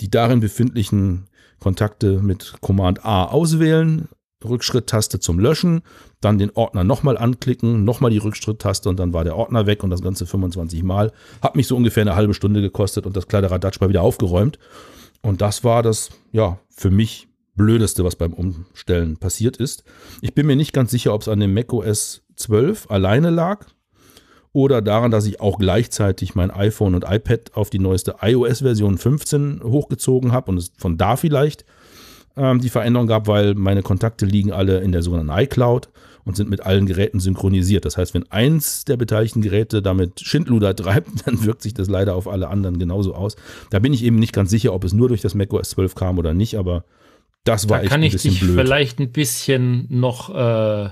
Die darin befindlichen Kontakte mit Command A auswählen, Rückschritttaste zum Löschen, dann den Ordner nochmal anklicken, nochmal die Rückschritttaste und dann war der Ordner weg und das Ganze 25 Mal. Hat mich so ungefähr eine halbe Stunde gekostet und das kleine Radatsch war wieder aufgeräumt. Und das war das, ja, für mich Blödeste, was beim Umstellen passiert ist. Ich bin mir nicht ganz sicher, ob es an dem macOS 12 alleine lag oder daran, dass ich auch gleichzeitig mein iPhone und iPad auf die neueste iOS-Version 15 hochgezogen habe und es von da vielleicht ähm, die Veränderung gab, weil meine Kontakte liegen alle in der sogenannten iCloud und sind mit allen Geräten synchronisiert. Das heißt, wenn eins der beteiligten Geräte damit Schindluder treibt, dann wirkt sich das leider auf alle anderen genauso aus. Da bin ich eben nicht ganz sicher, ob es nur durch das macOS 12 kam oder nicht, aber das war da echt kann ein ich dich blöd. vielleicht ein bisschen noch äh,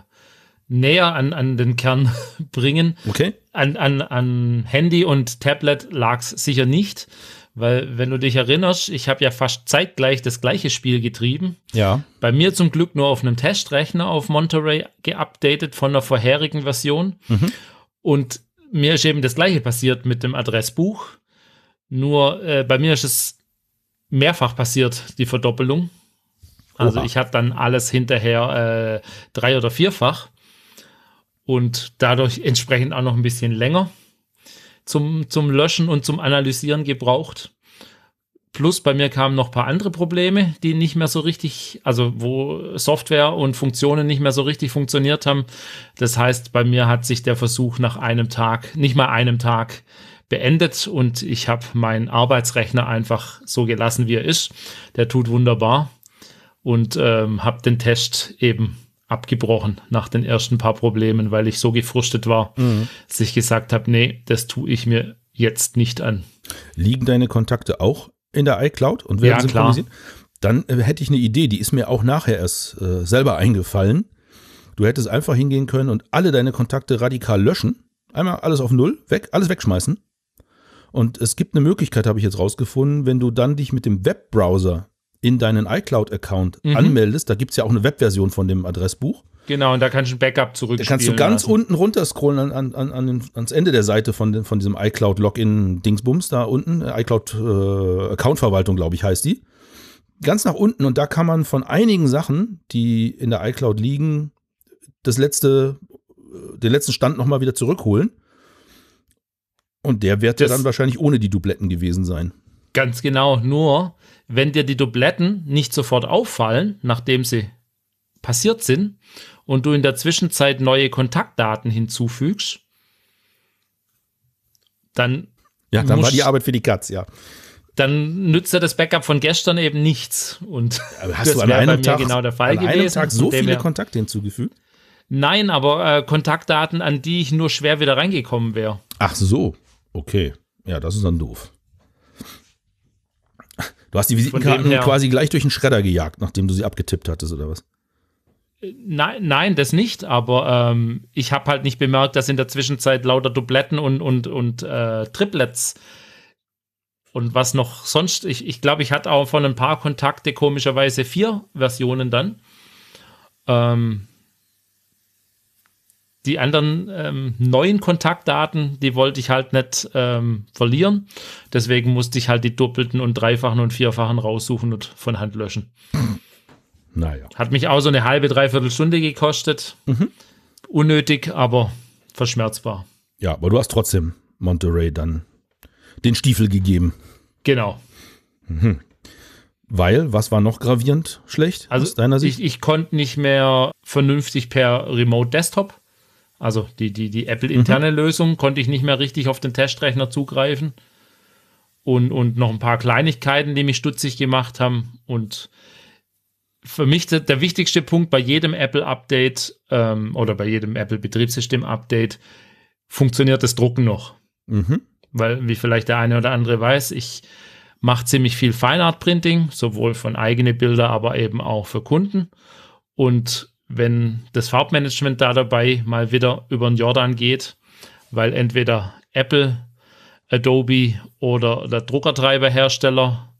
näher an, an den Kern bringen. Okay. An, an, an Handy und Tablet lag es sicher nicht, weil wenn du dich erinnerst, ich habe ja fast zeitgleich das gleiche Spiel getrieben. Ja. Bei mir zum Glück nur auf einem Testrechner auf Monterey geupdatet von der vorherigen Version. Mhm. Und mir ist eben das gleiche passiert mit dem Adressbuch. Nur äh, bei mir ist es mehrfach passiert, die Verdoppelung. Also Oha. ich habe dann alles hinterher äh, drei- oder vierfach und dadurch entsprechend auch noch ein bisschen länger zum, zum Löschen und zum Analysieren gebraucht. Plus bei mir kamen noch ein paar andere Probleme, die nicht mehr so richtig, also wo Software und Funktionen nicht mehr so richtig funktioniert haben. Das heißt, bei mir hat sich der Versuch nach einem Tag, nicht mal einem Tag, beendet und ich habe meinen Arbeitsrechner einfach so gelassen, wie er ist. Der tut wunderbar und ähm, habe den Test eben abgebrochen nach den ersten paar Problemen, weil ich so gefrustet war, dass ich gesagt habe, nee, das tue ich mir jetzt nicht an. Liegen deine Kontakte auch in der iCloud und werden Ja, klar. synchronisiert? Dann äh, hätte ich eine Idee, die ist mir auch nachher erst äh, selber eingefallen. Du hättest einfach hingehen können und alle deine Kontakte radikal löschen. Einmal alles auf Null, weg, alles wegschmeißen. Und es gibt eine Möglichkeit, habe ich jetzt rausgefunden, wenn du dann dich mit dem Webbrowser in deinen iCloud-Account Mhm. anmeldest, da gibt es ja auch eine Webversion von dem Adressbuch. Genau, und da kannst du ein Backup Da zurückspielen kannst du ganz lassen. unten runter scrollen an, an, an, ans Ende der Seite von, von diesem iCloud-Login-Dingsbums da unten. äh, iCloud-Account-Verwaltung, glaube ich, heißt die. Ganz nach unten und da kann man von einigen Sachen, die in der iCloud liegen, das letzte, äh, den letzten Stand nochmal wieder zurückholen. Und der wird ja Das- dann wahrscheinlich ohne die Dubletten gewesen sein. Ganz genau, nur wenn dir die Dubletten nicht sofort auffallen, nachdem sie passiert sind und du in der Zwischenzeit neue Kontaktdaten hinzufügst, dann, Ja, dann war die Arbeit für die Katz, ja. dann nützt ja das Backup von gestern eben nichts. Und Aber hast das du an einem Tag, genau der Fall an gewesen. einem Tag so viele Kontakte hinzugefügt? Nein, aber äh, Kontaktdaten, an die ich nur schwer wieder reingekommen wäre. Ach so, okay. Ja, das ist dann doof. Du hast die Visitenkarten quasi gleich durch den Schredder gejagt, nachdem du sie abgetippt hattest, oder was? Nein, nein, das nicht, aber ähm, ich habe halt nicht bemerkt, dass in der Zwischenzeit lauter Dubletten und, und, und äh, Triplets und was noch sonst, ich, ich glaube, ich hatte auch von ein paar Kontakte komischerweise vier Versionen dann. Ähm, die anderen ähm, neuen Kontaktdaten, die wollte ich halt nicht ähm, verlieren. Deswegen musste ich halt die doppelten und dreifachen und vierfachen raussuchen und von Hand löschen. Naja. Hat mich auch so eine halbe, dreiviertel Stunde gekostet. Mhm. Unnötig, aber verschmerzbar. Ja, aber du hast trotzdem Monterey dann den Stiefel gegeben. Genau. Mhm. Weil, was war noch gravierend schlecht also aus deiner Sicht? Ich, ich konnte nicht mehr vernünftig per Remote Desktop also die, die, die Apple-interne mhm. Lösung konnte ich nicht mehr richtig auf den Testrechner zugreifen. Und, und noch ein paar Kleinigkeiten, die mich stutzig gemacht haben. Und für mich der, der wichtigste Punkt bei jedem Apple-Update ähm, oder bei jedem Apple-Betriebssystem-Update funktioniert das Drucken noch. Mhm. Weil, wie vielleicht der eine oder andere weiß, ich mache ziemlich viel Feinart-Printing, sowohl von eigenen Bildern, aber eben auch für Kunden. Und wenn das Farbmanagement da dabei mal wieder über den Jordan geht, weil entweder Apple, Adobe oder der Druckertreiberhersteller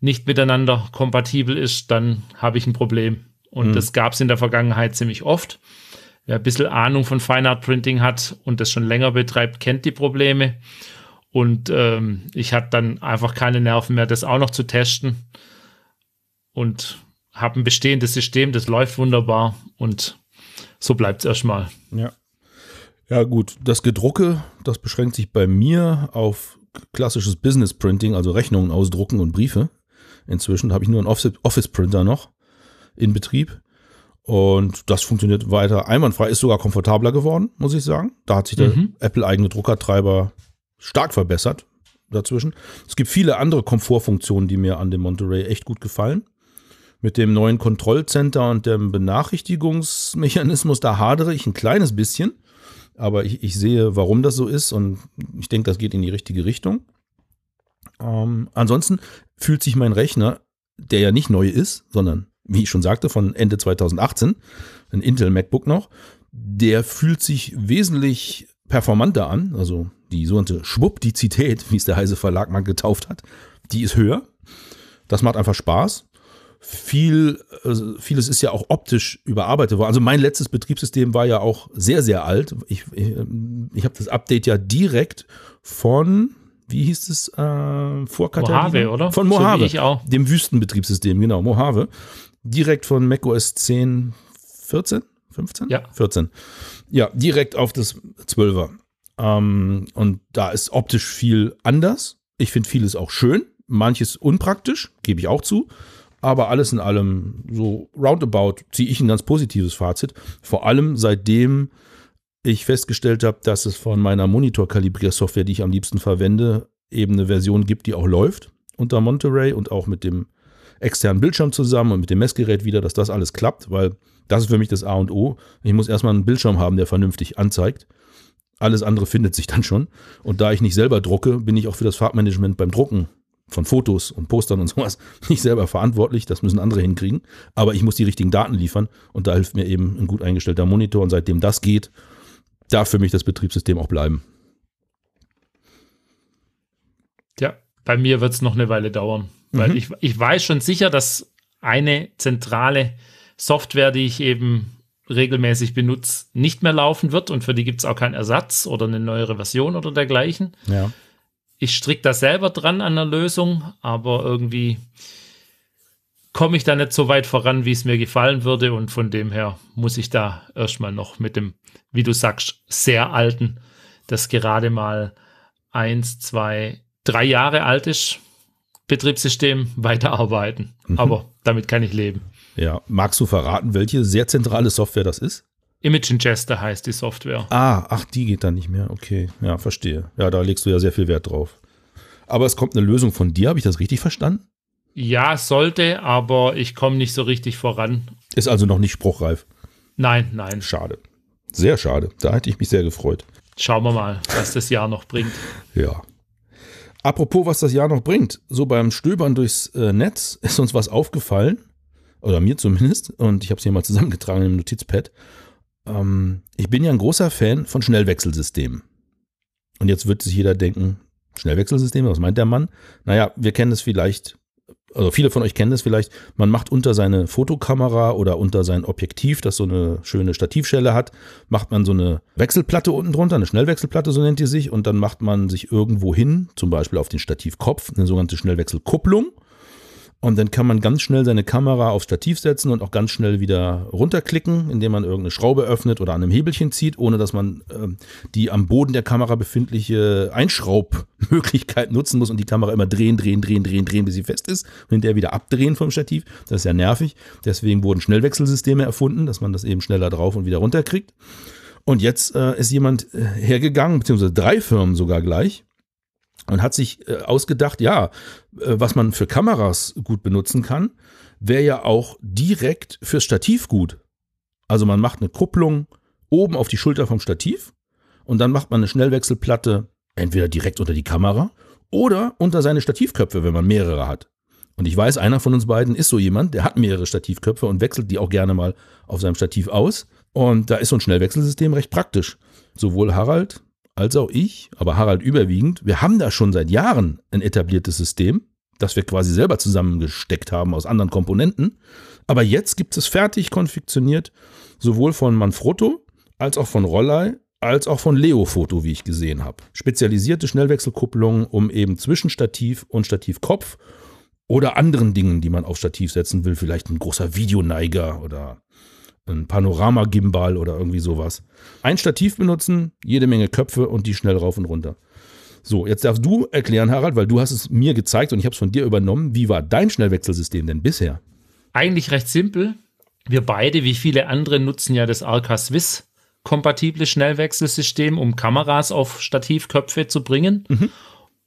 nicht miteinander kompatibel ist, dann habe ich ein Problem. Und mhm. das gab es in der Vergangenheit ziemlich oft. Wer ein bisschen Ahnung von Fine Art Printing hat und das schon länger betreibt, kennt die Probleme. Und ähm, ich hatte dann einfach keine Nerven mehr, das auch noch zu testen. Und habe ein bestehendes System, das läuft wunderbar und so bleibt es erstmal. Ja. Ja, gut. Das Gedrucke, das beschränkt sich bei mir auf klassisches Business Printing, also Rechnungen ausdrucken und Briefe. Inzwischen habe ich nur einen Office Printer noch in Betrieb. Und das funktioniert weiter einwandfrei, ist sogar komfortabler geworden, muss ich sagen. Da hat sich der mhm. Apple-eigene Druckertreiber stark verbessert dazwischen. Es gibt viele andere Komfortfunktionen, die mir an dem Monterey echt gut gefallen mit dem neuen Kontrollcenter und dem Benachrichtigungsmechanismus, da hadere ich ein kleines bisschen. Aber ich, ich sehe, warum das so ist und ich denke, das geht in die richtige Richtung. Ähm, ansonsten fühlt sich mein Rechner, der ja nicht neu ist, sondern wie ich schon sagte, von Ende 2018, ein Intel MacBook noch, der fühlt sich wesentlich performanter an. Also die sogenannte Schwuppdizität, wie es der Heise Verlag mal getauft hat, die ist höher. Das macht einfach Spaß viel, also vieles ist ja auch optisch überarbeitet worden. Also mein letztes Betriebssystem war ja auch sehr, sehr alt. Ich, ich, ich habe das Update ja direkt von, wie hieß es, äh, vor Mojave, oder? Von Mojave, so dem Wüstenbetriebssystem, genau, Mojave. Direkt von macOS 10, 14, 15? Ja. 14. Ja, direkt auf das 12er. Ähm, und da ist optisch viel anders. Ich finde vieles auch schön, manches unpraktisch, gebe ich auch zu. Aber alles in allem, so roundabout, ziehe ich ein ganz positives Fazit. Vor allem seitdem ich festgestellt habe, dass es von meiner Monitor-Kalibriersoftware, die ich am liebsten verwende, eben eine Version gibt, die auch läuft unter Monterey und auch mit dem externen Bildschirm zusammen und mit dem Messgerät wieder, dass das alles klappt, weil das ist für mich das A und O. Ich muss erstmal einen Bildschirm haben, der vernünftig anzeigt. Alles andere findet sich dann schon. Und da ich nicht selber drucke, bin ich auch für das Farbmanagement beim Drucken von Fotos und Postern und sowas nicht selber verantwortlich, das müssen andere hinkriegen, aber ich muss die richtigen Daten liefern und da hilft mir eben ein gut eingestellter Monitor und seitdem das geht, darf für mich das Betriebssystem auch bleiben. Ja, bei mir wird es noch eine Weile dauern, weil mhm. ich, ich weiß schon sicher, dass eine zentrale Software, die ich eben regelmäßig benutze, nicht mehr laufen wird und für die gibt es auch keinen Ersatz oder eine neuere Version oder dergleichen. Ja ich stricke da selber dran an der Lösung, aber irgendwie komme ich da nicht so weit voran, wie es mir gefallen würde. Und von dem her muss ich da erstmal noch mit dem, wie du sagst, sehr alten, das gerade mal eins, zwei, drei Jahre alt ist, Betriebssystem weiterarbeiten. Mhm. Aber damit kann ich leben. Ja, magst du verraten, welche sehr zentrale Software das ist? Image Ingester heißt die Software. Ah, ach, die geht dann nicht mehr. Okay, ja, verstehe. Ja, da legst du ja sehr viel Wert drauf. Aber es kommt eine Lösung von dir, habe ich das richtig verstanden? Ja, sollte, aber ich komme nicht so richtig voran. Ist also noch nicht spruchreif. Nein, nein. Schade. Sehr schade. Da hätte ich mich sehr gefreut. Schauen wir mal, was das Jahr noch bringt. Ja. Apropos, was das Jahr noch bringt. So beim Stöbern durchs äh, Netz ist uns was aufgefallen. Oder mir zumindest. Und ich habe es hier mal zusammengetragen im Notizpad. Ähm, ich bin ja ein großer Fan von Schnellwechselsystemen. Und jetzt wird sich jeder denken, Schnellwechselsysteme, was meint der Mann? Naja, wir kennen es vielleicht also viele von euch kennen das vielleicht, man macht unter seine Fotokamera oder unter sein Objektiv, das so eine schöne Stativschelle hat, macht man so eine Wechselplatte unten drunter, eine Schnellwechselplatte, so nennt die sich, und dann macht man sich irgendwo hin, zum Beispiel auf den Stativkopf, eine sogenannte Schnellwechselkupplung. Und dann kann man ganz schnell seine Kamera aufs Stativ setzen und auch ganz schnell wieder runterklicken, indem man irgendeine Schraube öffnet oder an einem Hebelchen zieht, ohne dass man ähm, die am Boden der Kamera befindliche Einschraubmöglichkeit nutzen muss und die Kamera immer drehen, drehen, drehen, drehen, drehen, bis sie fest ist und hinterher wieder abdrehen vom Stativ. Das ist ja nervig. Deswegen wurden Schnellwechselsysteme erfunden, dass man das eben schneller drauf und wieder runterkriegt. Und jetzt äh, ist jemand äh, hergegangen, beziehungsweise drei Firmen sogar gleich, und hat sich äh, ausgedacht, ja, äh, was man für Kameras gut benutzen kann, wäre ja auch direkt fürs Stativ gut. Also man macht eine Kupplung oben auf die Schulter vom Stativ und dann macht man eine Schnellwechselplatte entweder direkt unter die Kamera oder unter seine Stativköpfe, wenn man mehrere hat. Und ich weiß, einer von uns beiden ist so jemand, der hat mehrere Stativköpfe und wechselt die auch gerne mal auf seinem Stativ aus. Und da ist so ein Schnellwechselsystem recht praktisch. Sowohl Harald als auch ich, aber Harald überwiegend, wir haben da schon seit Jahren ein etabliertes System, das wir quasi selber zusammengesteckt haben aus anderen Komponenten. Aber jetzt gibt es fertig konfektioniert, sowohl von Manfrotto als auch von Rollei als auch von Leofoto, wie ich gesehen habe. Spezialisierte Schnellwechselkupplungen, um eben zwischen Stativ und Stativkopf oder anderen Dingen, die man auf Stativ setzen will, vielleicht ein großer Videoneiger oder ein Panorama-Gimbal oder irgendwie sowas. Ein Stativ benutzen, jede Menge Köpfe und die schnell rauf und runter. So, jetzt darfst du erklären, Harald, weil du hast es mir gezeigt und ich habe es von dir übernommen. Wie war dein Schnellwechselsystem denn bisher? Eigentlich recht simpel. Wir beide, wie viele andere, nutzen ja das Arca Swiss kompatible Schnellwechselsystem, um Kameras auf Stativköpfe zu bringen. Mhm.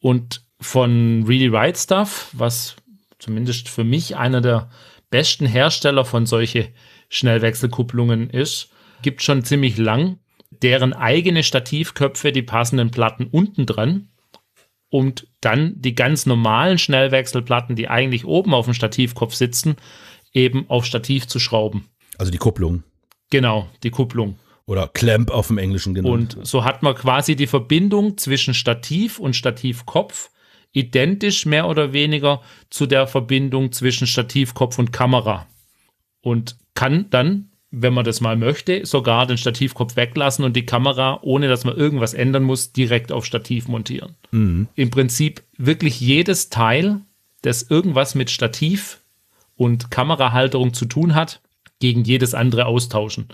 Und von Really Right Stuff, was zumindest für mich einer der besten Hersteller von solche Schnellwechselkupplungen ist, gibt schon ziemlich lang, deren eigene Stativköpfe die passenden Platten unten dran und dann die ganz normalen Schnellwechselplatten, die eigentlich oben auf dem Stativkopf sitzen, eben auf Stativ zu schrauben. Also die Kupplung. Genau, die Kupplung. Oder Clamp auf dem Englischen genannt. Und so hat man quasi die Verbindung zwischen Stativ und Stativkopf identisch mehr oder weniger zu der Verbindung zwischen Stativkopf und Kamera. Und kann dann, wenn man das mal möchte, sogar den Stativkopf weglassen und die Kamera, ohne dass man irgendwas ändern muss, direkt auf Stativ montieren. Mhm. Im Prinzip wirklich jedes Teil, das irgendwas mit Stativ und Kamerahalterung zu tun hat, gegen jedes andere austauschen.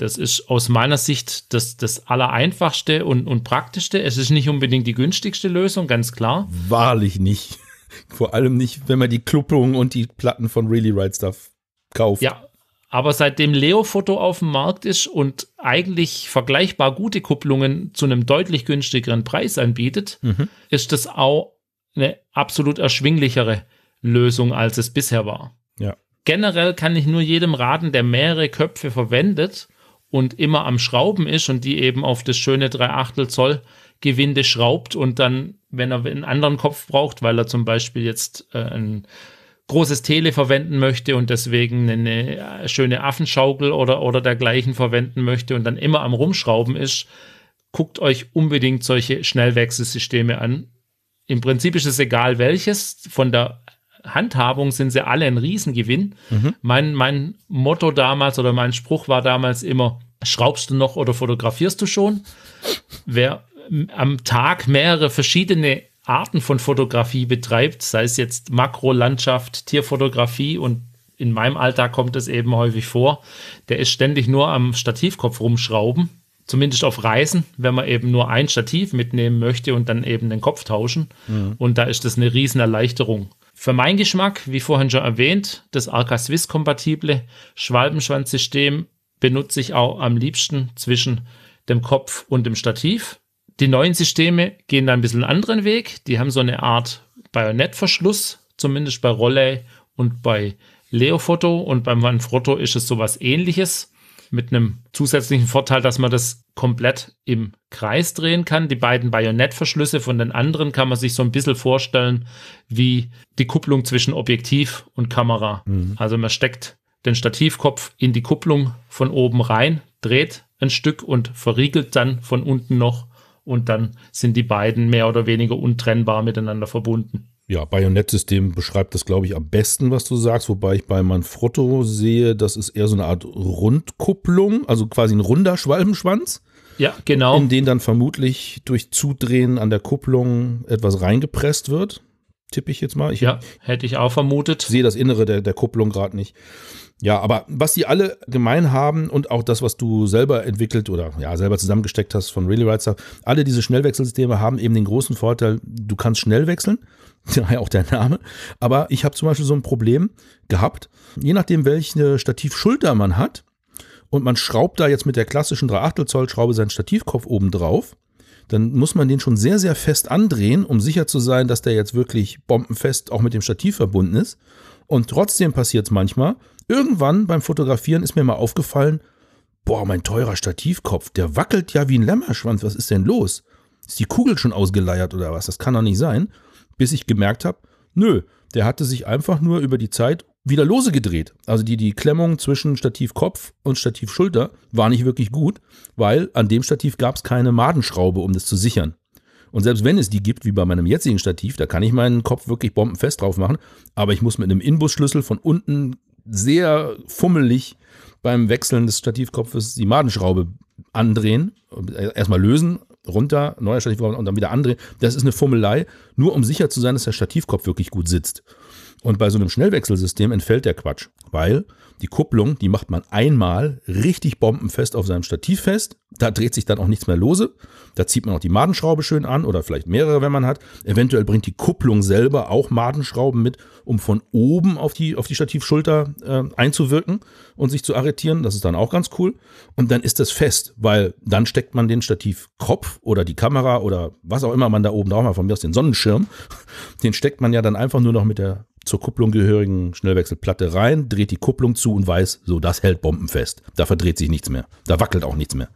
Das ist aus meiner Sicht das, das Allereinfachste und, und Praktischste. Es ist nicht unbedingt die günstigste Lösung, ganz klar. Wahrlich nicht. Vor allem nicht, wenn man die Kluppungen und die Platten von Really Right Stuff kauft. Ja, aber seitdem Leo-Foto auf dem Markt ist und eigentlich vergleichbar gute Kupplungen zu einem deutlich günstigeren Preis anbietet, mhm. ist das auch eine absolut erschwinglichere Lösung, als es bisher war. Ja. Generell kann ich nur jedem raten, der mehrere Köpfe verwendet und immer am Schrauben ist und die eben auf das schöne 3 Achtel Zoll Gewinde schraubt und dann, wenn er einen anderen Kopf braucht, weil er zum Beispiel jetzt äh, ein großes Tele verwenden möchte und deswegen eine äh, schöne Affenschaukel oder, oder dergleichen verwenden möchte und dann immer am Rumschrauben ist, guckt euch unbedingt solche Schnellwechselsysteme an. Im Prinzip ist es egal welches. Von der Handhabung sind sie alle ein Riesengewinn. Mhm. Mein, mein Motto damals oder mein Spruch war damals immer, schraubst du noch oder fotografierst du schon? Wer am Tag mehrere verschiedene Arten von Fotografie betreibt, sei es jetzt Makrolandschaft, Tierfotografie und in meinem Alltag kommt es eben häufig vor, der ist ständig nur am Stativkopf rumschrauben, zumindest auf Reisen, wenn man eben nur ein Stativ mitnehmen möchte und dann eben den Kopf tauschen. Mhm. Und da ist das eine Riesenerleichterung. Für meinen Geschmack, wie vorhin schon erwähnt, das Arca Swiss kompatible Schwalbenschwanzsystem benutze ich auch am liebsten zwischen dem Kopf und dem Stativ. Die neuen Systeme gehen da ein bisschen einen anderen Weg. Die haben so eine Art Bajonettverschluss, zumindest bei Rolle und bei Leofoto und beim Manfrotto ist es sowas ähnliches mit einem zusätzlichen Vorteil, dass man das komplett im Kreis drehen kann. Die beiden Bajonettverschlüsse von den anderen kann man sich so ein bisschen vorstellen wie die Kupplung zwischen Objektiv und Kamera. Mhm. Also man steckt den Stativkopf in die Kupplung von oben rein, dreht ein Stück und verriegelt dann von unten noch und dann sind die beiden mehr oder weniger untrennbar miteinander verbunden. Ja, Bajonettsystem beschreibt das, glaube ich, am besten, was du sagst, wobei ich bei Manfrotto sehe, das ist eher so eine Art Rundkupplung, also quasi ein runder Schwalbenschwanz. Ja, genau. In den dann vermutlich durch Zudrehen an der Kupplung etwas reingepresst wird. Tippe ich jetzt mal. Ich ja, hätte ich auch vermutet. Sehe das Innere der, der Kupplung gerade nicht. Ja, aber was die alle gemein haben und auch das, was du selber entwickelt oder ja, selber zusammengesteckt hast von Really Right Stuff, alle diese Schnellwechselsysteme haben eben den großen Vorteil, du kannst schnell wechseln. Daher auch der Name. Aber ich habe zum Beispiel so ein Problem gehabt, je nachdem, welche Stativschulter man hat, und man schraubt da jetzt mit der klassischen 3 Achtel Zoll Schraube seinen Stativkopf oben drauf, dann muss man den schon sehr, sehr fest andrehen, um sicher zu sein, dass der jetzt wirklich bombenfest auch mit dem Stativ verbunden ist. Und trotzdem passiert es manchmal, Irgendwann beim Fotografieren ist mir mal aufgefallen, boah, mein teurer Stativkopf, der wackelt ja wie ein Lämmerschwanz. Was ist denn los? Ist die Kugel schon ausgeleiert oder was? Das kann doch nicht sein. Bis ich gemerkt habe, nö, der hatte sich einfach nur über die Zeit wieder lose gedreht. Also die, die Klemmung zwischen Stativkopf und Stativschulter war nicht wirklich gut, weil an dem Stativ gab es keine Madenschraube, um das zu sichern. Und selbst wenn es die gibt, wie bei meinem jetzigen Stativ, da kann ich meinen Kopf wirklich bombenfest drauf machen, aber ich muss mit einem Inbusschlüssel von unten sehr fummelig beim Wechseln des Stativkopfes die Madenschraube andrehen, erstmal lösen, runter, neuer Stativkopf und dann wieder andrehen. Das ist eine Fummelei, nur um sicher zu sein, dass der Stativkopf wirklich gut sitzt. Und bei so einem Schnellwechselsystem entfällt der Quatsch, weil die Kupplung, die macht man einmal richtig bombenfest auf seinem Stativ fest. Da dreht sich dann auch nichts mehr lose. Da zieht man auch die Madenschraube schön an oder vielleicht mehrere, wenn man hat. Eventuell bringt die Kupplung selber auch Madenschrauben mit, um von oben auf die, auf die Stativschulter äh, einzuwirken und sich zu arretieren. Das ist dann auch ganz cool. Und dann ist das fest, weil dann steckt man den Stativkopf oder die Kamera oder was auch immer man da oben drauf hat, von mir aus den Sonnenschirm, den steckt man ja dann einfach nur noch mit der zur Kupplung gehörigen Schnellwechselplatte rein, dreht die Kupplung zu und weiß, so, das hält bombenfest. Da verdreht sich nichts mehr. Da wackelt auch nichts mehr.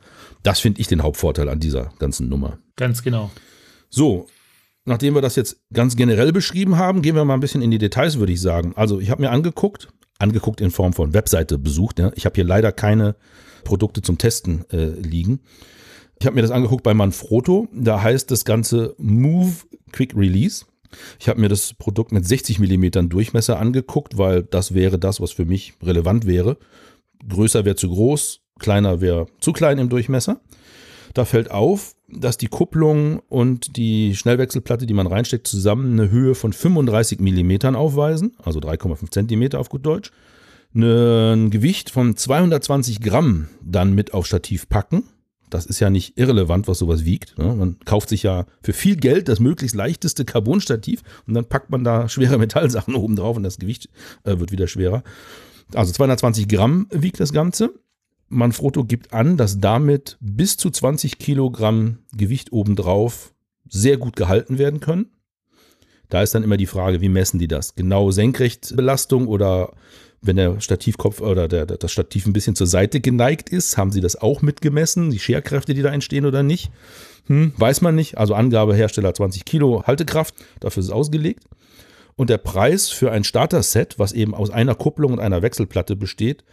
Das finde ich den Hauptvorteil an dieser ganzen Nummer. Ganz genau. So, nachdem wir das jetzt ganz generell beschrieben haben, gehen wir mal ein bisschen in die Details, würde ich sagen. Also, ich habe mir angeguckt, angeguckt in Form von Webseite besucht. Ja. Ich habe hier leider keine Produkte zum Testen äh, liegen. Ich habe mir das angeguckt bei Manfrotto. Da heißt das Ganze Move Quick Release. Ich habe mir das Produkt mit 60 mm Durchmesser angeguckt, weil das wäre das, was für mich relevant wäre. Größer wäre zu groß, kleiner wäre zu klein im Durchmesser. Da fällt auf, dass die Kupplung und die Schnellwechselplatte, die man reinsteckt, zusammen eine Höhe von 35 mm aufweisen, also 3,5 cm auf gut Deutsch. Ein Gewicht von 220 Gramm dann mit auf Stativ packen das ist ja nicht irrelevant, was sowas wiegt. Ne? Man kauft sich ja für viel Geld das möglichst leichteste Carbonstativ und dann packt man da schwere Metallsachen oben drauf und das Gewicht äh, wird wieder schwerer. Also 220 Gramm wiegt das Ganze. Manfrotto gibt an, dass damit bis zu 20 Kilogramm Gewicht obendrauf sehr gut gehalten werden können. Da ist dann immer die Frage, wie messen die das? Genau Senkrechtbelastung oder wenn der Stativkopf oder der, das Stativ ein bisschen zur Seite geneigt ist, haben sie das auch mitgemessen, die Scherkräfte, die da entstehen oder nicht? Hm, weiß man nicht. Also Angabe Hersteller 20 Kilo Haltekraft, dafür ist es ausgelegt. Und der Preis für ein Starter-Set, was eben aus einer Kupplung und einer Wechselplatte besteht,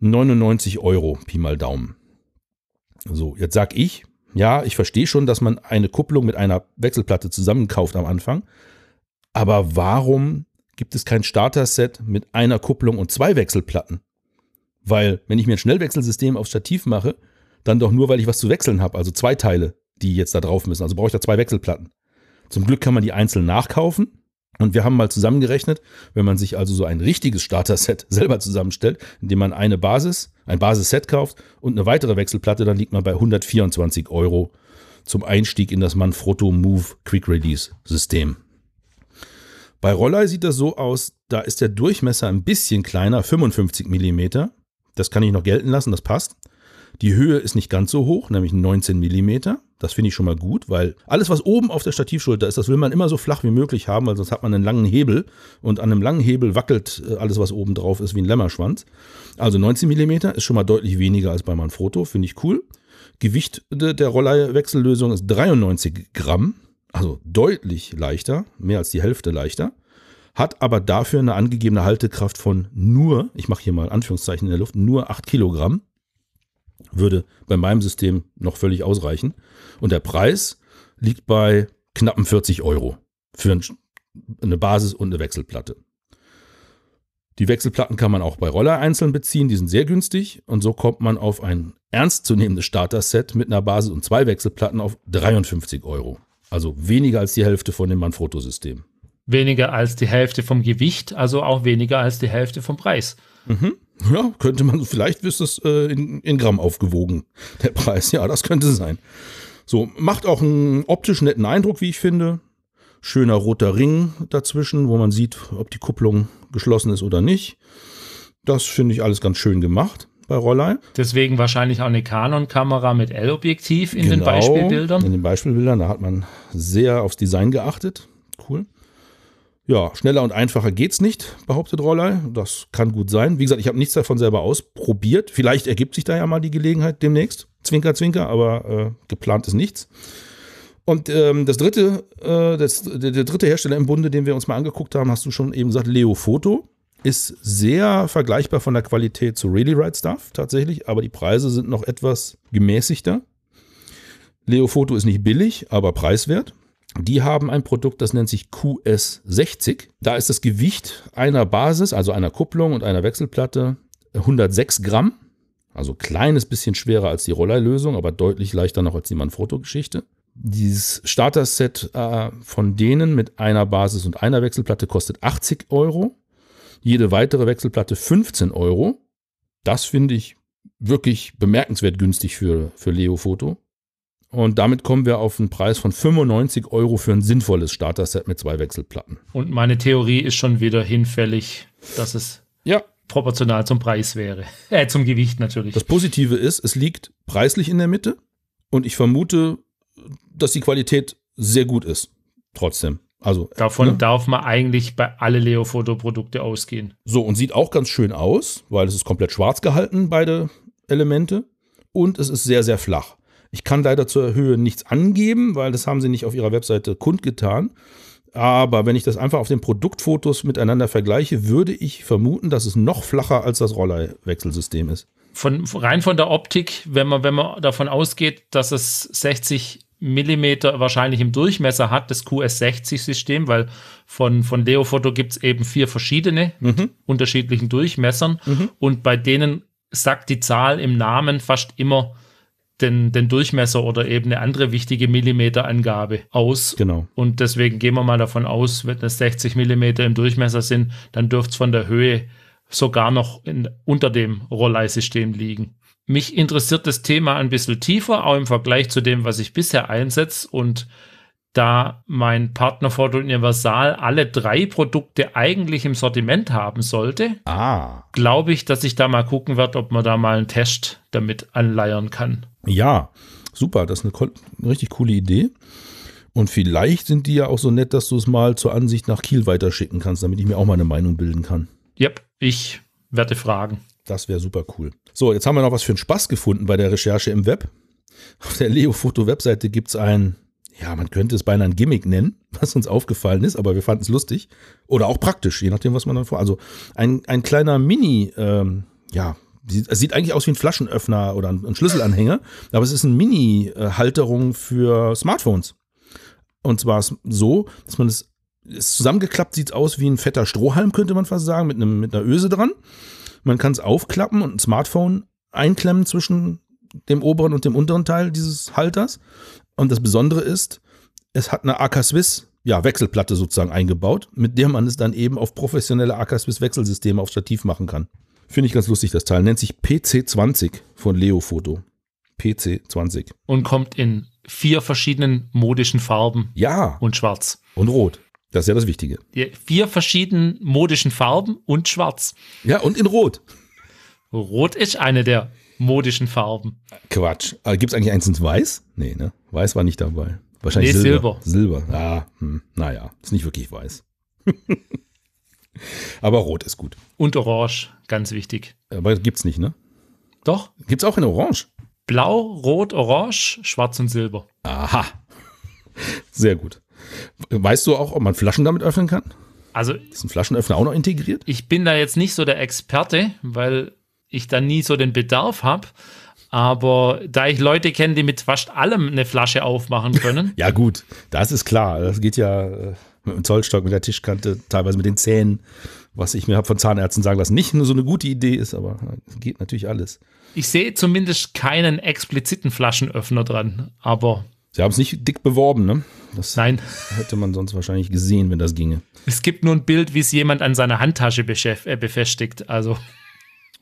99 Euro, Pi mal Daumen. So, jetzt sag ich, ja, ich verstehe schon, dass man eine Kupplung mit einer Wechselplatte zusammenkauft am Anfang. Aber warum gibt es kein Starter-Set mit einer Kupplung und zwei Wechselplatten. Weil, wenn ich mir ein Schnellwechselsystem aufs Stativ mache, dann doch nur, weil ich was zu wechseln habe, also zwei Teile, die jetzt da drauf müssen. Also brauche ich da zwei Wechselplatten. Zum Glück kann man die einzeln nachkaufen. Und wir haben mal zusammengerechnet, wenn man sich also so ein richtiges Starter-Set selber zusammenstellt, indem man eine Basis, ein Basisset kauft und eine weitere Wechselplatte, dann liegt man bei 124 Euro zum Einstieg in das Manfrotto Move Quick Release System. Bei Rollei sieht das so aus, da ist der Durchmesser ein bisschen kleiner, 55 mm. Das kann ich noch gelten lassen, das passt. Die Höhe ist nicht ganz so hoch, nämlich 19 mm. Das finde ich schon mal gut, weil alles, was oben auf der Stativschulter ist, das will man immer so flach wie möglich haben, weil sonst hat man einen langen Hebel und an einem langen Hebel wackelt äh, alles, was oben drauf ist, wie ein Lämmerschwanz. Also 19 mm ist schon mal deutlich weniger als bei Manfrotto, finde ich cool. Gewicht der Rollei-Wechsellösung ist 93 Gramm also deutlich leichter, mehr als die Hälfte leichter, hat aber dafür eine angegebene Haltekraft von nur, ich mache hier mal Anführungszeichen in der Luft, nur 8 Kilogramm. Würde bei meinem System noch völlig ausreichen. Und der Preis liegt bei knappen 40 Euro für eine Basis und eine Wechselplatte. Die Wechselplatten kann man auch bei Roller einzeln beziehen, die sind sehr günstig und so kommt man auf ein ernstzunehmendes Starter-Set mit einer Basis und zwei Wechselplatten auf 53 Euro. Also weniger als die Hälfte von dem Manfrotto-System. Weniger als die Hälfte vom Gewicht, also auch weniger als die Hälfte vom Preis. Mhm. Ja, könnte man, vielleicht ist es äh, in, in Gramm aufgewogen, der Preis. Ja, das könnte sein. So, macht auch einen optisch netten Eindruck, wie ich finde. Schöner roter Ring dazwischen, wo man sieht, ob die Kupplung geschlossen ist oder nicht. Das finde ich alles ganz schön gemacht bei Rollei. Deswegen wahrscheinlich auch eine Canon-Kamera mit L-Objektiv in genau, den Beispielbildern. In den Beispielbildern, da hat man sehr aufs Design geachtet. Cool. Ja, schneller und einfacher geht's nicht, behauptet Rollei. Das kann gut sein. Wie gesagt, ich habe nichts davon selber ausprobiert. Vielleicht ergibt sich da ja mal die Gelegenheit demnächst. Zwinker, zwinker, aber äh, geplant ist nichts. Und ähm, das dritte, äh, das, der, der, dritte Hersteller im Bunde, den wir uns mal angeguckt haben, hast du schon eben gesagt, Leo Photo. Ist sehr vergleichbar von der Qualität zu Really Right Stuff tatsächlich, aber die Preise sind noch etwas gemäßigter. Leo Photo ist nicht billig, aber preiswert. Die haben ein Produkt, das nennt sich QS60. Da ist das Gewicht einer Basis, also einer Kupplung und einer Wechselplatte 106 Gramm. Also kleines bisschen schwerer als die Rolleilösung, aber deutlich leichter noch als die Manfrotto-Geschichte. Dieses Starter-Set äh, von denen mit einer Basis und einer Wechselplatte kostet 80 Euro. Jede weitere Wechselplatte 15 Euro. Das finde ich wirklich bemerkenswert günstig für, für Leo Photo. Und damit kommen wir auf einen Preis von 95 Euro für ein sinnvolles Starter-Set mit zwei Wechselplatten. Und meine Theorie ist schon wieder hinfällig, dass es ja. proportional zum Preis wäre. Äh, zum Gewicht natürlich. Das Positive ist, es liegt preislich in der Mitte und ich vermute, dass die Qualität sehr gut ist. Trotzdem. Also, Davon ne? darf man eigentlich bei alle Leo-Foto-Produkte ausgehen. So, und sieht auch ganz schön aus, weil es ist komplett schwarz gehalten, beide Elemente. Und es ist sehr, sehr flach. Ich kann leider zur Höhe nichts angeben, weil das haben sie nicht auf ihrer Webseite kundgetan. Aber wenn ich das einfach auf den Produktfotos miteinander vergleiche, würde ich vermuten, dass es noch flacher als das Rollei-Wechselsystem ist. Von, rein von der Optik, wenn man, wenn man davon ausgeht, dass es 60 Millimeter wahrscheinlich im Durchmesser hat, das QS60-System, weil von, von Leofoto gibt es eben vier verschiedene mhm. unterschiedlichen Durchmessern mhm. und bei denen sagt die Zahl im Namen fast immer den, den Durchmesser oder eben eine andere wichtige Millimeterangabe aus. Genau. Und deswegen gehen wir mal davon aus, wenn das 60 Millimeter im Durchmesser sind, dann dürfte es von der Höhe sogar noch in, unter dem Rollei-System liegen. Mich interessiert das Thema ein bisschen tiefer, auch im Vergleich zu dem, was ich bisher einsetze. Und da mein Partner Ford Universal alle drei Produkte eigentlich im Sortiment haben sollte, ah. glaube ich, dass ich da mal gucken werde, ob man da mal einen Test damit anleiern kann. Ja, super, das ist eine, eine richtig coole Idee. Und vielleicht sind die ja auch so nett, dass du es mal zur Ansicht nach Kiel weiterschicken kannst, damit ich mir auch mal eine Meinung bilden kann. Yep, ich werde fragen. Das wäre super cool. So, jetzt haben wir noch was für einen Spaß gefunden bei der Recherche im Web. Auf der Leo-Foto-Webseite gibt es ein, ja, man könnte es beinahe ein Gimmick nennen, was uns aufgefallen ist, aber wir fanden es lustig. Oder auch praktisch, je nachdem, was man dann vor. Also ein, ein kleiner Mini, ähm, ja, es sieht eigentlich aus wie ein Flaschenöffner oder ein, Schlüsselanhänger, aber es ist eine Mini-Halterung für Smartphones. Und zwar so, dass man es, es zusammengeklappt sieht aus wie ein fetter Strohhalm, könnte man fast sagen, mit, einem, mit einer Öse dran. Man kann es aufklappen und ein Smartphone einklemmen zwischen dem oberen und dem unteren Teil dieses Halters. Und das Besondere ist, es hat eine AK Swiss ja, Wechselplatte sozusagen eingebaut, mit der man es dann eben auf professionelle AK Swiss Wechselsysteme auf Stativ machen kann. Finde ich ganz lustig, das Teil. Nennt sich PC20 von Leofoto. PC20. Und kommt in vier verschiedenen modischen Farben. Ja. Und schwarz. Und rot. Das ist ja das Wichtige. Die vier verschiedenen modischen Farben und schwarz. Ja, und in Rot. Rot ist eine der modischen Farben. Quatsch. Gibt es eigentlich eins in Weiß? Nee, ne? Weiß war nicht dabei. Wahrscheinlich nee, Silber. Silber. Silber. Ah, hm. naja, ist nicht wirklich weiß. Aber Rot ist gut. Und Orange, ganz wichtig. Aber gibt's nicht, ne? Doch. Gibt's auch in Orange? Blau, Rot, Orange, Schwarz und Silber. Aha. Sehr gut. Weißt du auch, ob man Flaschen damit öffnen kann? Also ist ein Flaschenöffner auch noch integriert? Ich bin da jetzt nicht so der Experte, weil ich da nie so den Bedarf habe. Aber da ich Leute kenne, die mit fast allem eine Flasche aufmachen können. ja, gut, das ist klar. Das geht ja äh, mit dem Zollstock, mit der Tischkante, teilweise mit den Zähnen, was ich mir habe von Zahnärzten sagen lassen, nicht nur so eine gute Idee ist, aber geht natürlich alles. Ich sehe zumindest keinen expliziten Flaschenöffner dran, aber. Sie haben es nicht dick beworben, ne? Das Nein. Hätte man sonst wahrscheinlich gesehen, wenn das ginge. Es gibt nur ein Bild, wie es jemand an seiner Handtasche äh, befestigt. Also.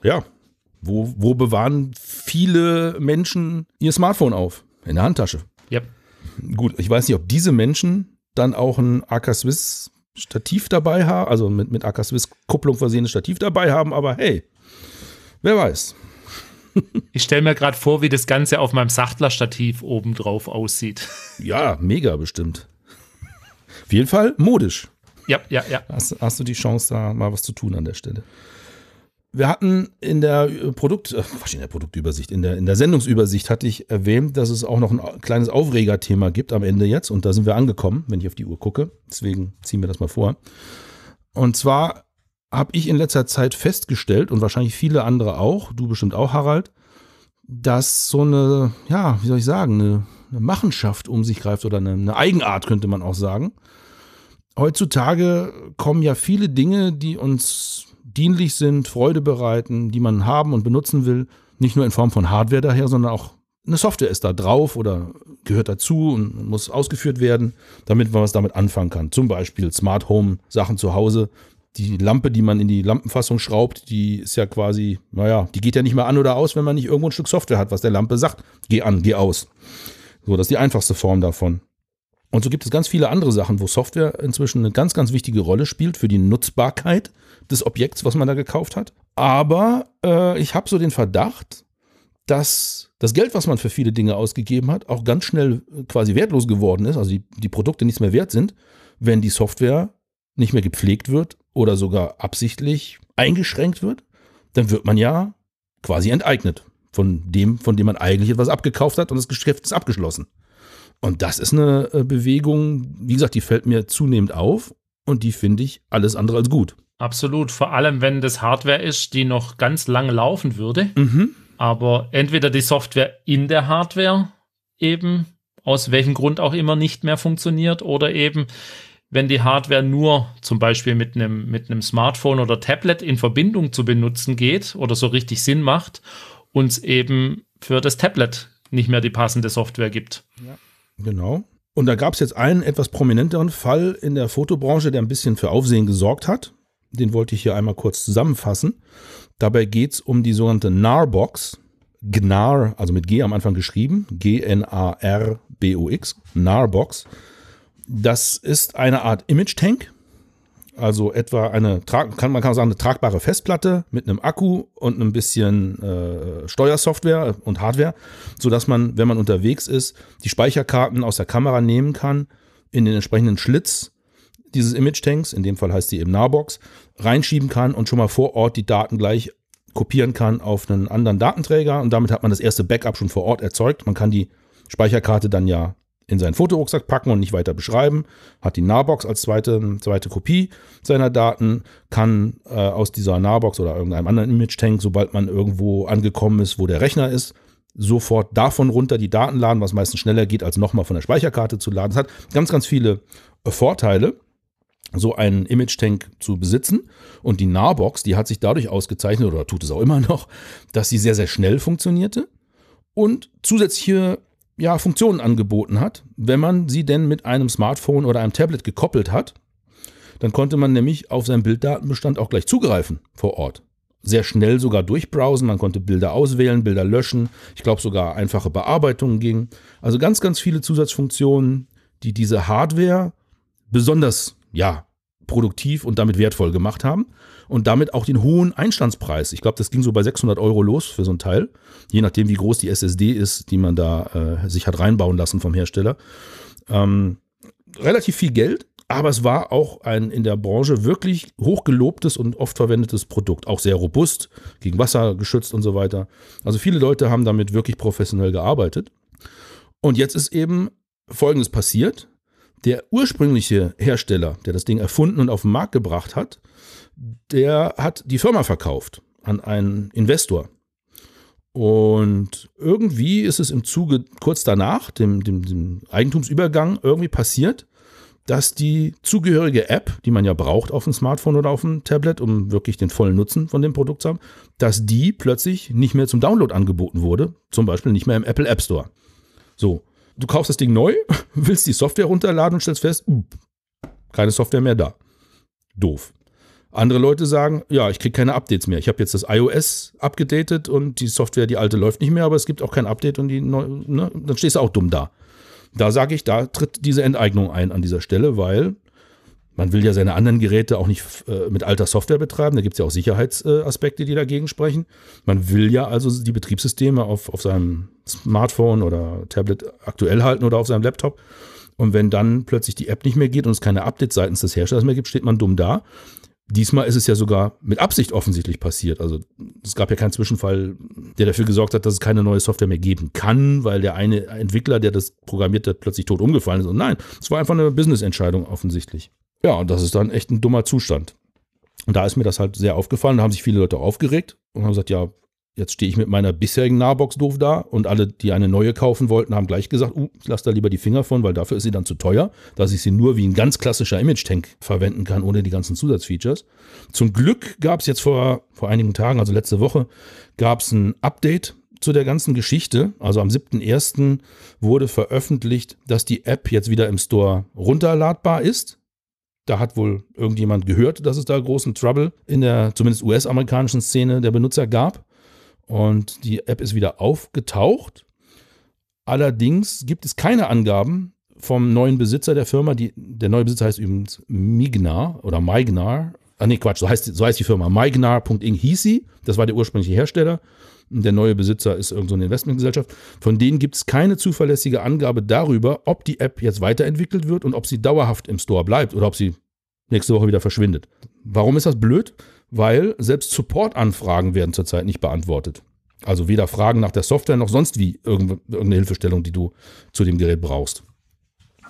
Ja. Wo, wo bewahren viele Menschen ihr Smartphone auf? In der Handtasche. Ja. Gut, ich weiß nicht, ob diese Menschen dann auch ein AK Swiss Stativ dabei haben, also mit, mit AK Swiss Kupplung versehenes Stativ dabei haben, aber hey, wer weiß. Ich stelle mir gerade vor, wie das Ganze auf meinem Sachtler-Stativ obendrauf aussieht. Ja, mega bestimmt. Auf jeden Fall modisch. Ja, ja, ja. Hast, hast, du die Chance, da mal was zu tun an der Stelle. Wir hatten in der Produkt, äh, in der Produktübersicht, in der, in der Sendungsübersicht hatte ich erwähnt, dass es auch noch ein kleines Aufregerthema gibt am Ende jetzt. Und da sind wir angekommen, wenn ich auf die Uhr gucke. Deswegen ziehen wir das mal vor. Und zwar habe ich in letzter Zeit festgestellt und wahrscheinlich viele andere auch, du bestimmt auch, Harald, dass so eine, ja, wie soll ich sagen, eine, eine Machenschaft um sich greift oder eine, eine Eigenart, könnte man auch sagen. Heutzutage kommen ja viele Dinge, die uns dienlich sind, Freude bereiten, die man haben und benutzen will, nicht nur in Form von Hardware daher, sondern auch eine Software ist da drauf oder gehört dazu und muss ausgeführt werden, damit man was damit anfangen kann. Zum Beispiel Smart Home Sachen zu Hause, die Lampe, die man in die Lampenfassung schraubt, die ist ja quasi, naja, die geht ja nicht mehr an oder aus, wenn man nicht irgendwo ein Stück Software hat, was der Lampe sagt, geh an, geh aus. So, das ist die einfachste Form davon. Und so gibt es ganz viele andere Sachen, wo Software inzwischen eine ganz, ganz wichtige Rolle spielt für die Nutzbarkeit des Objekts, was man da gekauft hat. Aber äh, ich habe so den Verdacht, dass das Geld, was man für viele Dinge ausgegeben hat, auch ganz schnell quasi wertlos geworden ist, also die, die Produkte nichts mehr wert sind, wenn die Software nicht mehr gepflegt wird oder sogar absichtlich eingeschränkt wird, dann wird man ja quasi enteignet von dem, von dem man eigentlich etwas abgekauft hat und das Geschäft ist abgeschlossen. Und das ist eine äh, Bewegung, wie gesagt, die fällt mir zunehmend auf und die finde ich alles andere als gut. Absolut, vor allem wenn das Hardware ist, die noch ganz lang laufen würde, mhm. aber entweder die Software in der Hardware eben aus welchem Grund auch immer nicht mehr funktioniert oder eben wenn die Hardware nur zum Beispiel mit einem, mit einem Smartphone oder Tablet in Verbindung zu benutzen geht oder so richtig Sinn macht, uns eben für das Tablet nicht mehr die passende Software gibt. Ja, genau. Und da gab es jetzt einen etwas prominenteren Fall in der Fotobranche, der ein bisschen für Aufsehen gesorgt hat. Den wollte ich hier einmal kurz zusammenfassen. Dabei geht es um die sogenannte NAR-Box. GNAR, also mit G am Anfang geschrieben, G-N-A-R-B-O-X, NAR-Box. Das ist eine Art Image-Tank, also etwa eine, kann man kann sagen, eine tragbare Festplatte mit einem Akku und ein bisschen äh, Steuersoftware und Hardware, sodass man, wenn man unterwegs ist, die Speicherkarten aus der Kamera nehmen kann, in den entsprechenden Schlitz dieses Image-Tanks, in dem Fall heißt die eben Narbox, reinschieben kann und schon mal vor Ort die Daten gleich kopieren kann auf einen anderen Datenträger und damit hat man das erste Backup schon vor Ort erzeugt. Man kann die Speicherkarte dann ja in seinen Fotorucksack packen und nicht weiter beschreiben, hat die Narbox als zweite, zweite Kopie seiner Daten, kann äh, aus dieser Narbox oder irgendeinem anderen Image-Tank, sobald man irgendwo angekommen ist, wo der Rechner ist, sofort davon runter die Daten laden, was meistens schneller geht, als nochmal von der Speicherkarte zu laden. Es hat ganz, ganz viele äh, Vorteile, so einen Image-Tank zu besitzen. Und die Narbox, die hat sich dadurch ausgezeichnet, oder tut es auch immer noch, dass sie sehr, sehr schnell funktionierte und zusätzliche ja, Funktionen angeboten hat, wenn man sie denn mit einem Smartphone oder einem Tablet gekoppelt hat. Dann konnte man nämlich auf seinen Bilddatenbestand auch gleich zugreifen vor Ort. Sehr schnell sogar durchbrowsen, man konnte Bilder auswählen, Bilder löschen. Ich glaube sogar einfache Bearbeitungen gingen. Also ganz, ganz viele Zusatzfunktionen, die diese Hardware besonders, ja, produktiv und damit wertvoll gemacht haben und damit auch den hohen Einstandspreis. Ich glaube, das ging so bei 600 Euro los für so ein Teil, je nachdem, wie groß die SSD ist, die man da äh, sich hat reinbauen lassen vom Hersteller. Ähm, relativ viel Geld, aber es war auch ein in der Branche wirklich hochgelobtes und oft verwendetes Produkt. Auch sehr robust, gegen Wasser geschützt und so weiter. Also viele Leute haben damit wirklich professionell gearbeitet. Und jetzt ist eben Folgendes passiert. Der ursprüngliche Hersteller, der das Ding erfunden und auf den Markt gebracht hat, der hat die Firma verkauft an einen Investor. Und irgendwie ist es im Zuge kurz danach, dem, dem, dem Eigentumsübergang, irgendwie passiert, dass die zugehörige App, die man ja braucht auf dem Smartphone oder auf dem Tablet, um wirklich den vollen Nutzen von dem Produkt zu haben, dass die plötzlich nicht mehr zum Download angeboten wurde, zum Beispiel nicht mehr im Apple App Store. So, du kaufst das Ding neu, willst die Software runterladen und stellst fest, keine Software mehr da. Doof. Andere Leute sagen, ja, ich kriege keine Updates mehr. Ich habe jetzt das iOS abgedatet und die Software, die alte, läuft nicht mehr, aber es gibt auch kein Update und die neu, ne, dann stehst du auch dumm da. Da sage ich, da tritt diese Enteignung ein an dieser Stelle, weil man will ja seine anderen Geräte auch nicht äh, mit alter Software betreiben. Da gibt es ja auch Sicherheitsaspekte, die dagegen sprechen. Man will ja also die Betriebssysteme auf, auf seinem Smartphone oder Tablet aktuell halten oder auf seinem Laptop. Und wenn dann plötzlich die App nicht mehr geht und es keine Updates seitens des Herstellers mehr gibt, steht man dumm da. Diesmal ist es ja sogar mit Absicht offensichtlich passiert. Also es gab ja keinen Zwischenfall, der dafür gesorgt hat, dass es keine neue Software mehr geben kann, weil der eine Entwickler, der das programmiert hat, plötzlich tot umgefallen ist. Und nein, es war einfach eine Business-Entscheidung offensichtlich. Ja, und das ist dann echt ein dummer Zustand. Und da ist mir das halt sehr aufgefallen. Da haben sich viele Leute aufgeregt und haben gesagt, ja, Jetzt stehe ich mit meiner bisherigen Nahbox doof da und alle, die eine neue kaufen wollten, haben gleich gesagt, uh, ich lasse da lieber die Finger von, weil dafür ist sie dann zu teuer, dass ich sie nur wie ein ganz klassischer Image-Tank verwenden kann, ohne die ganzen Zusatzfeatures. Zum Glück gab es jetzt vor, vor einigen Tagen, also letzte Woche, gab es ein Update zu der ganzen Geschichte. Also am 7.1. wurde veröffentlicht, dass die App jetzt wieder im Store runterladbar ist. Da hat wohl irgendjemand gehört, dass es da großen Trouble in der zumindest US-amerikanischen Szene der Benutzer gab. Und die App ist wieder aufgetaucht. Allerdings gibt es keine Angaben vom neuen Besitzer der Firma. Die, der neue Besitzer heißt übrigens Mignar oder Maignar. Ah, nee, Quatsch, so heißt, so heißt die Firma. Maignar.ing hieß sie. Das war der ursprüngliche Hersteller. Der neue Besitzer ist irgendeine so Investmentgesellschaft. Von denen gibt es keine zuverlässige Angabe darüber, ob die App jetzt weiterentwickelt wird und ob sie dauerhaft im Store bleibt oder ob sie nächste Woche wieder verschwindet. Warum ist das blöd? Weil selbst Support-Anfragen werden zurzeit nicht beantwortet. Also weder Fragen nach der Software noch sonst wie irgendeine Hilfestellung, die du zu dem Gerät brauchst.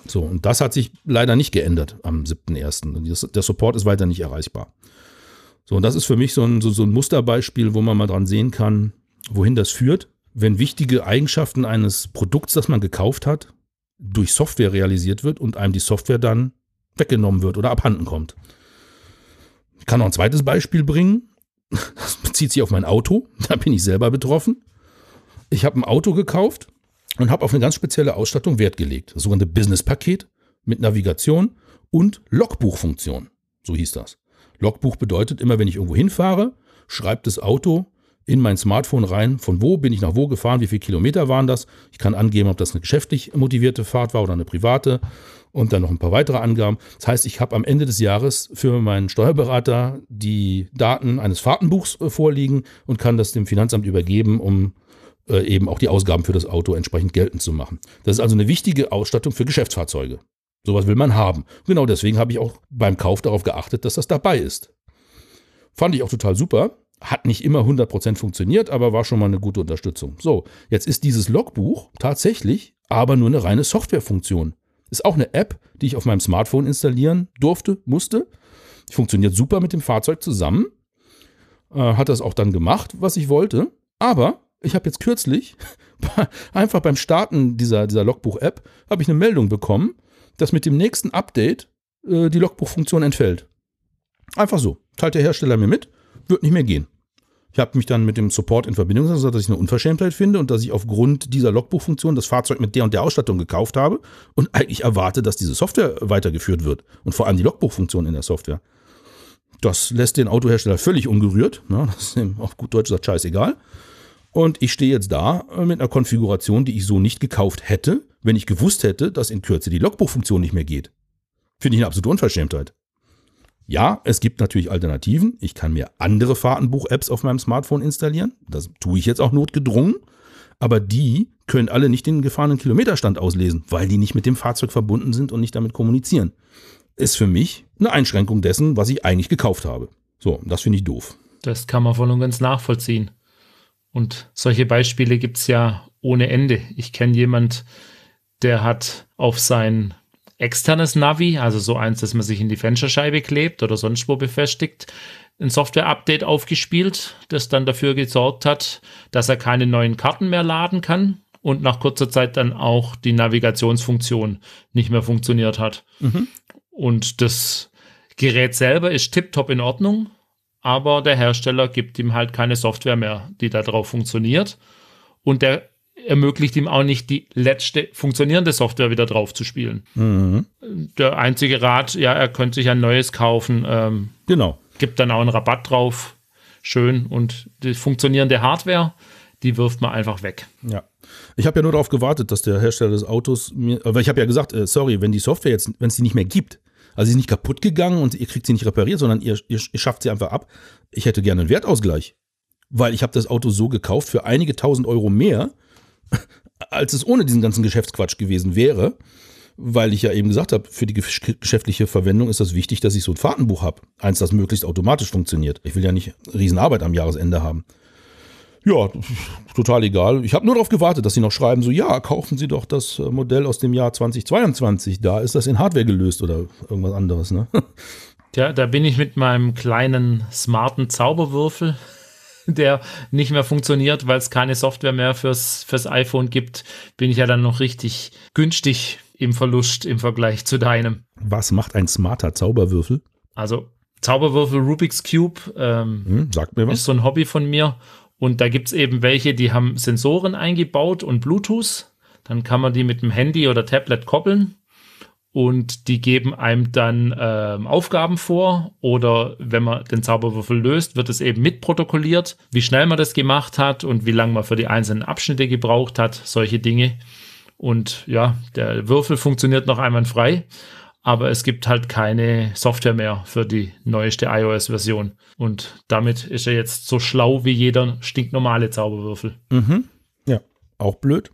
So, und das hat sich leider nicht geändert am 7.1. Der Support ist weiter nicht erreichbar. So, und das ist für mich so ein, so, so ein Musterbeispiel, wo man mal dran sehen kann, wohin das führt, wenn wichtige Eigenschaften eines Produkts, das man gekauft hat, durch Software realisiert wird und einem die Software dann weggenommen wird oder abhanden kommt kann noch ein zweites Beispiel bringen. Das bezieht sich auf mein Auto. Da bin ich selber betroffen. Ich habe ein Auto gekauft und habe auf eine ganz spezielle Ausstattung Wert gelegt. Das sogenannte Business-Paket mit Navigation und Logbuchfunktion. So hieß das. Logbuch bedeutet immer, wenn ich irgendwo hinfahre, schreibt das Auto in mein Smartphone rein, von wo bin ich nach wo gefahren, wie viele Kilometer waren das. Ich kann angeben, ob das eine geschäftlich motivierte Fahrt war oder eine private und dann noch ein paar weitere Angaben. Das heißt, ich habe am Ende des Jahres für meinen Steuerberater die Daten eines Fahrtenbuchs äh, vorliegen und kann das dem Finanzamt übergeben, um äh, eben auch die Ausgaben für das Auto entsprechend geltend zu machen. Das ist also eine wichtige Ausstattung für Geschäftsfahrzeuge. Sowas will man haben. Genau deswegen habe ich auch beim Kauf darauf geachtet, dass das dabei ist. Fand ich auch total super. Hat nicht immer 100% funktioniert, aber war schon mal eine gute Unterstützung. So, jetzt ist dieses Logbuch tatsächlich aber nur eine reine Softwarefunktion. Ist auch eine App, die ich auf meinem Smartphone installieren durfte, musste. Die funktioniert super mit dem Fahrzeug zusammen. Äh, hat das auch dann gemacht, was ich wollte. Aber ich habe jetzt kürzlich einfach beim Starten dieser, dieser Logbuch-App habe ich eine Meldung bekommen, dass mit dem nächsten Update äh, die Logbuchfunktion entfällt. Einfach so. Teilt der Hersteller mir mit wird nicht mehr gehen. Ich habe mich dann mit dem Support in Verbindung gesetzt, dass ich eine Unverschämtheit finde und dass ich aufgrund dieser Logbuchfunktion das Fahrzeug mit der und der Ausstattung gekauft habe und eigentlich erwarte, dass diese Software weitergeführt wird und vor allem die Logbuchfunktion in der Software. Das lässt den Autohersteller völlig ungerührt. Ne? Das ist ihm auf gut Deutsch gesagt scheißegal. Und ich stehe jetzt da mit einer Konfiguration, die ich so nicht gekauft hätte, wenn ich gewusst hätte, dass in Kürze die Logbuchfunktion nicht mehr geht. Finde ich eine absolute Unverschämtheit. Ja, es gibt natürlich Alternativen. Ich kann mir andere Fahrtenbuch-Apps auf meinem Smartphone installieren. Das tue ich jetzt auch notgedrungen. Aber die können alle nicht den gefahrenen Kilometerstand auslesen, weil die nicht mit dem Fahrzeug verbunden sind und nicht damit kommunizieren. Ist für mich eine Einschränkung dessen, was ich eigentlich gekauft habe. So, das finde ich doof. Das kann man voll und ganz nachvollziehen. Und solche Beispiele gibt es ja ohne Ende. Ich kenne jemand, der hat auf sein externes Navi, also so eins, das man sich in die Fensterscheibe klebt oder sonst wo befestigt, ein Software-Update aufgespielt, das dann dafür gesorgt hat, dass er keine neuen Karten mehr laden kann und nach kurzer Zeit dann auch die Navigationsfunktion nicht mehr funktioniert hat. Mhm. Und das Gerät selber ist tiptop in Ordnung, aber der Hersteller gibt ihm halt keine Software mehr, die da drauf funktioniert. Und der ermöglicht ihm auch nicht, die letzte funktionierende Software wieder drauf zu spielen. Mhm. Der einzige Rat, ja, er könnte sich ein neues kaufen. Ähm, genau. Gibt dann auch einen Rabatt drauf. Schön. Und die funktionierende Hardware, die wirft man einfach weg. Ja. Ich habe ja nur darauf gewartet, dass der Hersteller des Autos mir, aber ich habe ja gesagt, äh, sorry, wenn die Software jetzt, wenn es die nicht mehr gibt, also sie ist nicht kaputt gegangen und ihr kriegt sie nicht repariert, sondern ihr, ihr, ihr schafft sie einfach ab. Ich hätte gerne einen Wertausgleich, weil ich habe das Auto so gekauft für einige tausend Euro mehr, als es ohne diesen ganzen Geschäftsquatsch gewesen wäre weil ich ja eben gesagt habe, für die geschäftliche Verwendung ist das wichtig, dass ich so ein Fahrtenbuch habe. Eins, das möglichst automatisch funktioniert. Ich will ja nicht Riesenarbeit am Jahresende haben. Ja, total egal. Ich habe nur darauf gewartet, dass sie noch schreiben, so ja, kaufen Sie doch das äh, Modell aus dem Jahr 2022. Da ist das in Hardware gelöst oder irgendwas anderes, ne? Tja, da bin ich mit meinem kleinen smarten Zauberwürfel, der nicht mehr funktioniert, weil es keine Software mehr fürs, fürs iPhone gibt, bin ich ja dann noch richtig günstig im Verlust im Vergleich zu deinem. Was macht ein smarter Zauberwürfel? Also Zauberwürfel Rubik's Cube ähm, hm, sagt mir was. ist so ein Hobby von mir und da gibt es eben welche, die haben Sensoren eingebaut und Bluetooth. Dann kann man die mit dem Handy oder Tablet koppeln und die geben einem dann ähm, Aufgaben vor oder wenn man den Zauberwürfel löst, wird es eben mitprotokolliert, wie schnell man das gemacht hat und wie lange man für die einzelnen Abschnitte gebraucht hat, solche Dinge. Und ja, der Würfel funktioniert noch einwandfrei aber es gibt halt keine Software mehr für die neueste iOS-Version. Und damit ist er jetzt so schlau wie jeder stinknormale Zauberwürfel. Mhm. Ja, auch blöd.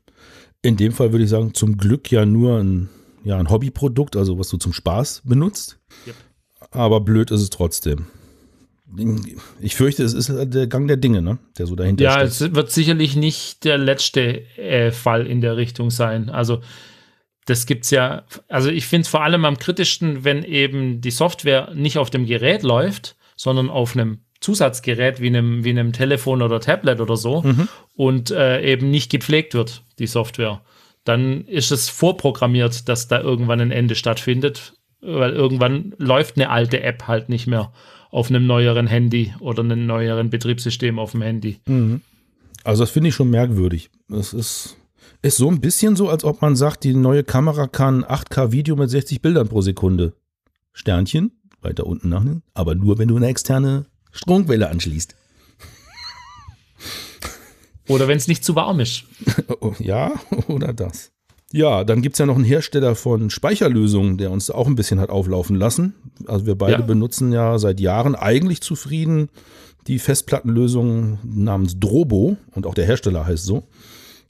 In dem Fall würde ich sagen, zum Glück ja nur ein, ja, ein Hobbyprodukt, also was du zum Spaß benutzt. Yep. Aber blöd ist es trotzdem. Ich fürchte, es ist der Gang der Dinge, ne? der so dahinter ja, steht. Ja, es wird sicherlich nicht der letzte äh, Fall in der Richtung sein. Also das gibt's ja, also ich finde es vor allem am kritischsten, wenn eben die Software nicht auf dem Gerät läuft, sondern auf einem Zusatzgerät wie einem, wie einem Telefon oder Tablet oder so mhm. und äh, eben nicht gepflegt wird, die Software. Dann ist es vorprogrammiert, dass da irgendwann ein Ende stattfindet, weil irgendwann läuft eine alte App halt nicht mehr auf einem neueren Handy oder einem neueren Betriebssystem auf dem Handy. Mhm. Also das finde ich schon merkwürdig. Das ist ist so ein bisschen so, als ob man sagt, die neue Kamera kann 8K-Video mit 60 Bildern pro Sekunde. Sternchen, weiter unten nach, aber nur, wenn du eine externe Stromquelle anschließt. Oder wenn es nicht zu warm ist. ja, oder das. Ja, dann gibt es ja noch einen Hersteller von Speicherlösungen, der uns auch ein bisschen hat auflaufen lassen. Also wir beide ja. benutzen ja seit Jahren eigentlich zufrieden die Festplattenlösung namens Drobo und auch der Hersteller heißt so.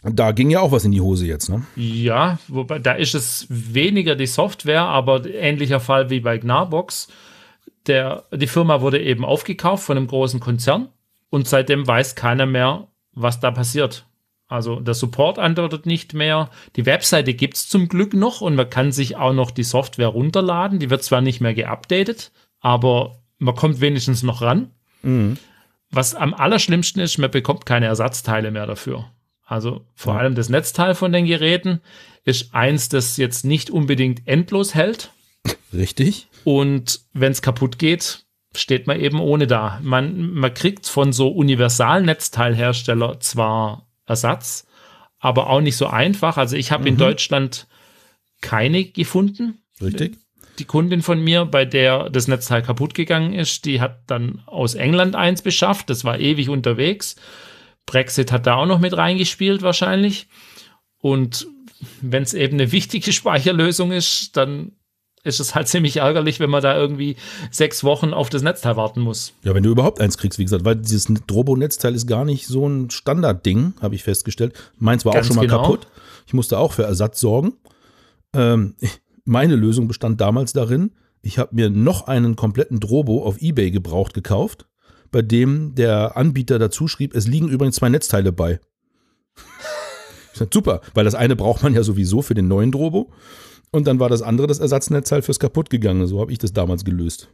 Da ging ja auch was in die Hose jetzt, ne? Ja, wobei da ist es weniger die Software, aber ähnlicher Fall wie bei Gnarbox. Der, die Firma wurde eben aufgekauft von einem großen Konzern und seitdem weiß keiner mehr, was da passiert. Also der Support antwortet nicht mehr. Die Webseite gibt es zum Glück noch und man kann sich auch noch die Software runterladen. Die wird zwar nicht mehr geupdatet, aber man kommt wenigstens noch ran. Mhm. Was am allerschlimmsten ist, man bekommt keine Ersatzteile mehr dafür. Also vor ja. allem das Netzteil von den Geräten ist eins, das jetzt nicht unbedingt endlos hält. Richtig. Und wenn es kaputt geht, steht man eben ohne da. Man, man kriegt von so Universalnetzteilhersteller zwar Ersatz, aber auch nicht so einfach. Also ich habe mhm. in Deutschland keine gefunden. Richtig. Die Kundin von mir, bei der das Netzteil kaputt gegangen ist, die hat dann aus England eins beschafft. Das war ewig unterwegs. Brexit hat da auch noch mit reingespielt wahrscheinlich. Und wenn es eben eine wichtige Speicherlösung ist, dann ist es halt ziemlich ärgerlich, wenn man da irgendwie sechs Wochen auf das Netzteil warten muss. Ja, wenn du überhaupt eins kriegst, wie gesagt, weil dieses Drobo-Netzteil ist gar nicht so ein Standardding, habe ich festgestellt. Meins war Ganz auch schon mal genau. kaputt. Ich musste auch für Ersatz sorgen. Ähm, meine Lösung bestand damals darin, ich habe mir noch einen kompletten Drobo auf Ebay gebraucht gekauft bei dem der Anbieter dazu schrieb, es liegen übrigens zwei Netzteile bei. Super, weil das eine braucht man ja sowieso für den neuen Drobo. Und dann war das andere das Ersatznetzteil fürs kaputtgegangene. So habe ich das damals gelöst.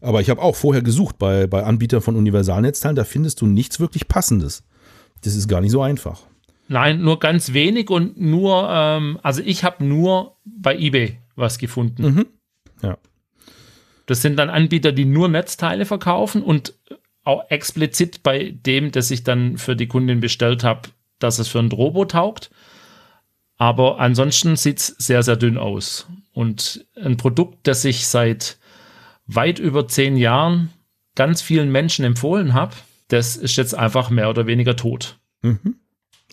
Aber ich habe auch vorher gesucht bei, bei Anbietern von Universalnetzteilen, da findest du nichts wirklich Passendes. Das ist gar nicht so einfach. Nein, nur ganz wenig und nur, ähm, also ich habe nur bei eBay was gefunden. Mhm. Ja. Das sind dann Anbieter, die nur Netzteile verkaufen und auch explizit bei dem, das ich dann für die Kundin bestellt habe, dass es für ein Drobo taugt. Aber ansonsten sieht es sehr, sehr dünn aus. Und ein Produkt, das ich seit weit über zehn Jahren ganz vielen Menschen empfohlen habe, das ist jetzt einfach mehr oder weniger tot. Mhm.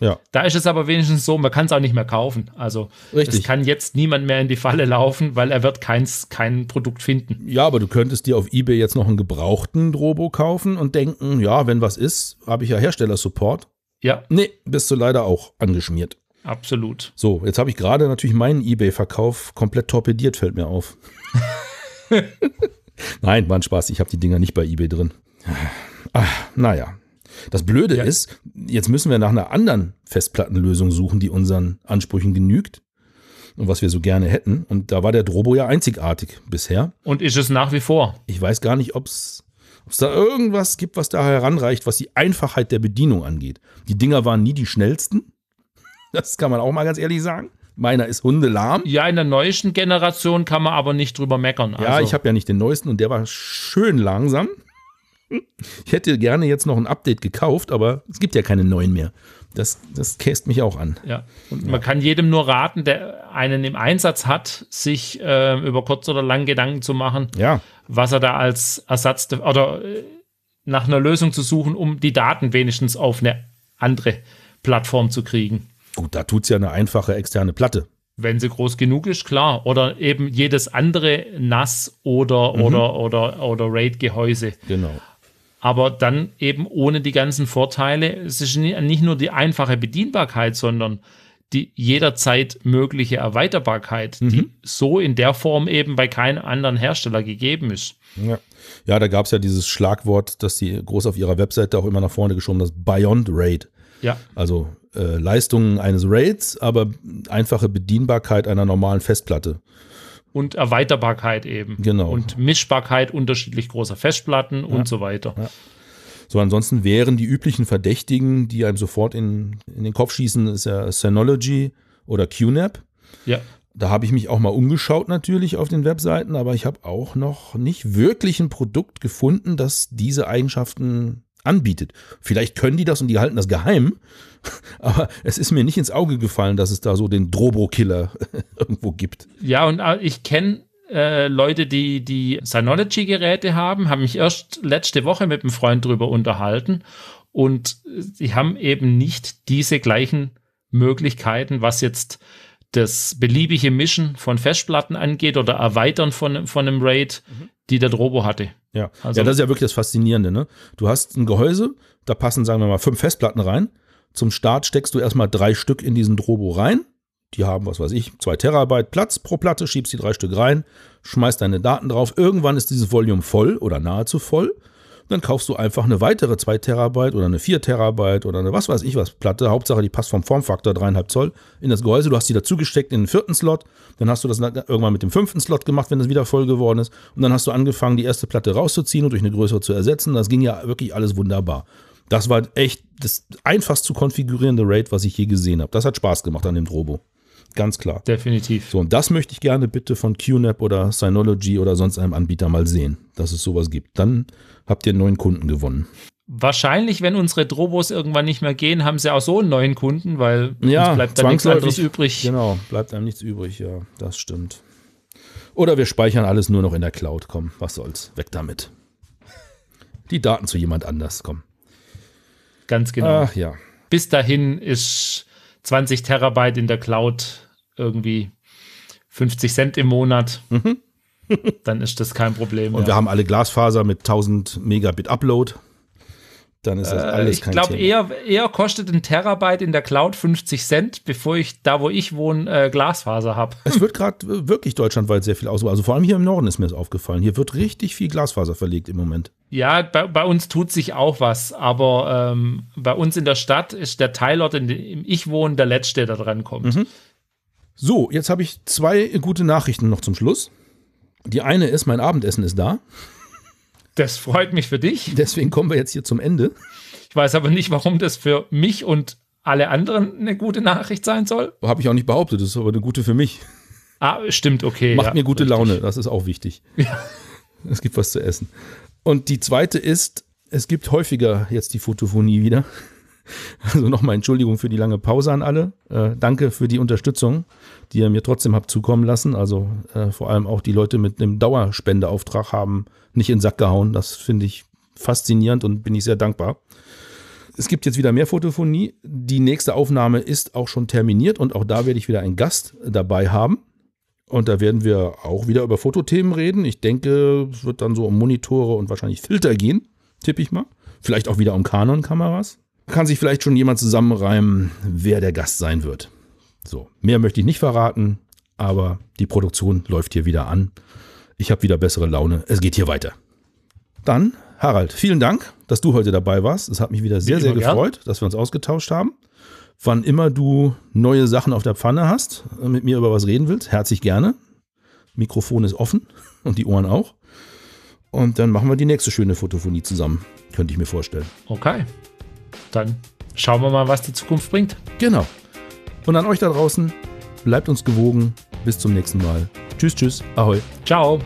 Ja. Da ist es aber wenigstens so, man kann es auch nicht mehr kaufen. Also es kann jetzt niemand mehr in die Falle laufen, weil er wird keins, kein Produkt finden. Ja, aber du könntest dir auf Ebay jetzt noch einen gebrauchten Drobo kaufen und denken, ja, wenn was ist, habe ich ja Herstellersupport. Ja, Nee, bist du leider auch angeschmiert. Absolut. So, jetzt habe ich gerade natürlich meinen Ebay-Verkauf komplett torpediert, fällt mir auf. Nein, war ein Spaß. Ich habe die Dinger nicht bei Ebay drin. Ach, naja. Das Blöde Ja. ist, jetzt müssen wir nach einer anderen Festplattenlösung suchen, die unseren Ansprüchen genügt und was wir so gerne hätten. Und da war der Drobo ja einzigartig bisher. Und ist es nach wie vor. Ich weiß gar nicht, ob es da irgendwas gibt, was da heranreicht, was die Einfachheit der Bedienung angeht. Die Dinger waren nie die schnellsten. Das kann man auch mal ganz ehrlich sagen. Meiner ist hundelahm. Ja, in der neuesten Generation kann man aber nicht drüber meckern. Ja, Also, ich habe ja nicht den neuesten und der war schön langsam. Ich hätte gerne jetzt noch ein Update gekauft, aber es gibt ja keine neuen mehr. Das, das käst mich auch an. Ja, und man kann jedem nur raten, der einen im Einsatz hat, sich äh, über kurz oder lang Gedanken zu machen, Ja, was er da als Ersatz oder äh, nach einer Lösung zu suchen, um die Daten wenigstens auf eine andere Plattform zu kriegen. Gut, da tut's ja eine einfache externe Platte. Wenn sie groß genug ist, klar. Oder eben jedes andere NAS oder, oder, oder, oder RAID-Gehäuse. Genau. aber dann eben ohne die ganzen Vorteile. Es ist ni- nicht nur die einfache Bedienbarkeit, sondern die jederzeit mögliche Erweiterbarkeit, die so in der Form eben bei keinem anderen Hersteller gegeben ist. Ja, ja da gab's ja dieses Schlagwort, das die groß auf ihrer Webseite auch immer nach vorne geschoben, das Beyond RAID. Ja, Also äh, Leistungen eines RAIDs, aber einfache Bedienbarkeit einer normalen Festplatte. und Erweiterbarkeit eben. Genau. Und Mischbarkeit unterschiedlich großer Festplatten und so weiter. So, ansonsten wären die üblichen Verdächtigen, die einem sofort in, in den Kopf schießen, ist ja Synology oder QNAP. Ja. Da habe ich mich auch mal umgeschaut natürlich auf den Webseiten, aber ich habe auch noch nicht wirklich ein Produkt gefunden, das diese Eigenschaften anbietet. Vielleicht können die das und die halten das geheim, aber es ist mir nicht ins Auge gefallen, dass es da so den Drobo-Killer irgendwo gibt. Ja, und äh, ich kenne äh, Leute, die die Synology-Geräte haben, haben mich erst letzte Woche mit einem Freund drüber unterhalten und sie haben eben nicht diese gleichen Möglichkeiten, was jetzt das beliebige Mischen von Festplatten angeht oder Erweitern von, von einem RAID, die der Drobo hatte. Ja. Also- ja, das ist ja wirklich das Faszinierende. Ne? Du hast ein Gehäuse, da passen, sagen wir mal, fünf Festplatten rein. Zum Start steckst du erstmal drei Stück in diesen Drobo rein. Die haben, was weiß ich, zwei Terabyte Platz pro Platte, schiebst die drei Stück rein, schmeißt deine Daten drauf. Irgendwann ist dieses Volume voll oder nahezu voll. Dann kaufst du einfach eine weitere 2 Terabyte oder eine 4 Terabyte oder eine was weiß ich was Platte. Hauptsache, die passt vom Formfaktor 3,5 Zoll in das Gehäuse. Du hast die dazugesteckt in den vierten Slot. Dann hast du das irgendwann mit dem fünften Slot gemacht, wenn das wieder voll geworden ist. Und dann hast du angefangen, die erste Platte rauszuziehen und durch eine größere zu ersetzen. Das ging ja wirklich alles wunderbar. Das war echt das einfachst zu konfigurierende RAID, was ich je gesehen habe. Das hat Spaß gemacht an dem Drobo. Ganz klar. Definitiv. So, und das möchte ich gerne bitte von QNAP oder Synology oder sonst einem Anbieter mal sehen, dass es sowas gibt. Dann habt ihr einen neuen Kunden gewonnen. Wahrscheinlich, wenn unsere Drobos irgendwann nicht mehr gehen, haben sie auch so einen neuen Kunden, weil Ja, bleibt dann nichts anderes übrig. Genau, bleibt einem nichts übrig, ja, das stimmt. Oder wir speichern alles nur noch in der Cloud. Komm, was soll's, weg damit. Die Daten zu jemand anders, komm. Ganz genau. Ach ja. bis dahin ist 20 Terabyte in der Cloud irgendwie 50 Cent im Monat. Dann ist das kein Problem. Und mehr. wir haben alle Glasfaser mit 1000 Megabit Upload. Dann ist das alles Äh, ich kein glaube, Thema. eher, eher kostet ein Terabyte in der Cloud 50 Cent, bevor ich da, wo ich wohne, äh, Glasfaser habe. Es wird gerade wirklich deutschlandweit sehr viel Auswahl. Also vor allem hier im Norden ist mir das aufgefallen. Hier wird richtig viel Glasfaser verlegt im Moment. Ja, bei, bei uns tut sich auch was, aber ähm, bei uns in der Stadt ist der Teilort, in dem ich wohne, der letzte, der dran kommt. Mhm. So, jetzt habe ich zwei gute Nachrichten noch zum Schluss. Die eine ist, mein Abendessen ist da. Das freut mich für dich. Deswegen kommen wir jetzt hier zum Ende. Ich weiß aber nicht, warum das für mich und alle anderen eine gute Nachricht sein soll. Habe ich auch nicht behauptet, das ist aber eine gute für mich. Ah, stimmt, okay. Macht ja, mir gute richtig. Laune, das ist auch wichtig. Ja. Es gibt was zu essen. Und die zweite ist, es gibt häufiger jetzt die Fotophonie wieder. Also nochmal Entschuldigung für die lange Pause an alle. Äh, danke für die Unterstützung, die ihr mir trotzdem habt zukommen lassen. Also äh, vor allem auch die Leute mit einem Dauerspendeauftrag haben nicht in den Sack gehauen. Das finde ich faszinierend und bin ich sehr dankbar. Es gibt jetzt wieder mehr Fotophonie. Die nächste Aufnahme ist auch schon terminiert und auch da werde ich wieder einen Gast dabei haben. Und da werden wir auch wieder über Fotothemen reden. Ich denke, es wird dann so um Monitore und wahrscheinlich Filter gehen, tippe ich mal. Vielleicht auch wieder um Canon-Kameras. Kann sich vielleicht schon jemand zusammenreimen, wer der Gast sein wird. So, mehr möchte ich nicht verraten, aber die Produktion läuft hier wieder an. Ich habe wieder bessere Laune. Es geht hier weiter. Dann, Harald, vielen Dank, dass du heute dabei warst. Es hat mich wieder sehr, sehr gefreut, gern. dass wir uns ausgetauscht haben. Wann immer du neue Sachen auf der Pfanne hast, mit mir über was reden willst, herzlich gerne. Mikrofon ist offen und die Ohren auch. Und dann machen wir die nächste schöne Fotophonie zusammen, könnte ich mir vorstellen. Okay. Dann schauen wir mal, was die Zukunft bringt. Genau. Und an euch da draußen, bleibt uns gewogen. Bis zum nächsten Mal. Tschüss, tschüss. Ahoi. Ciao.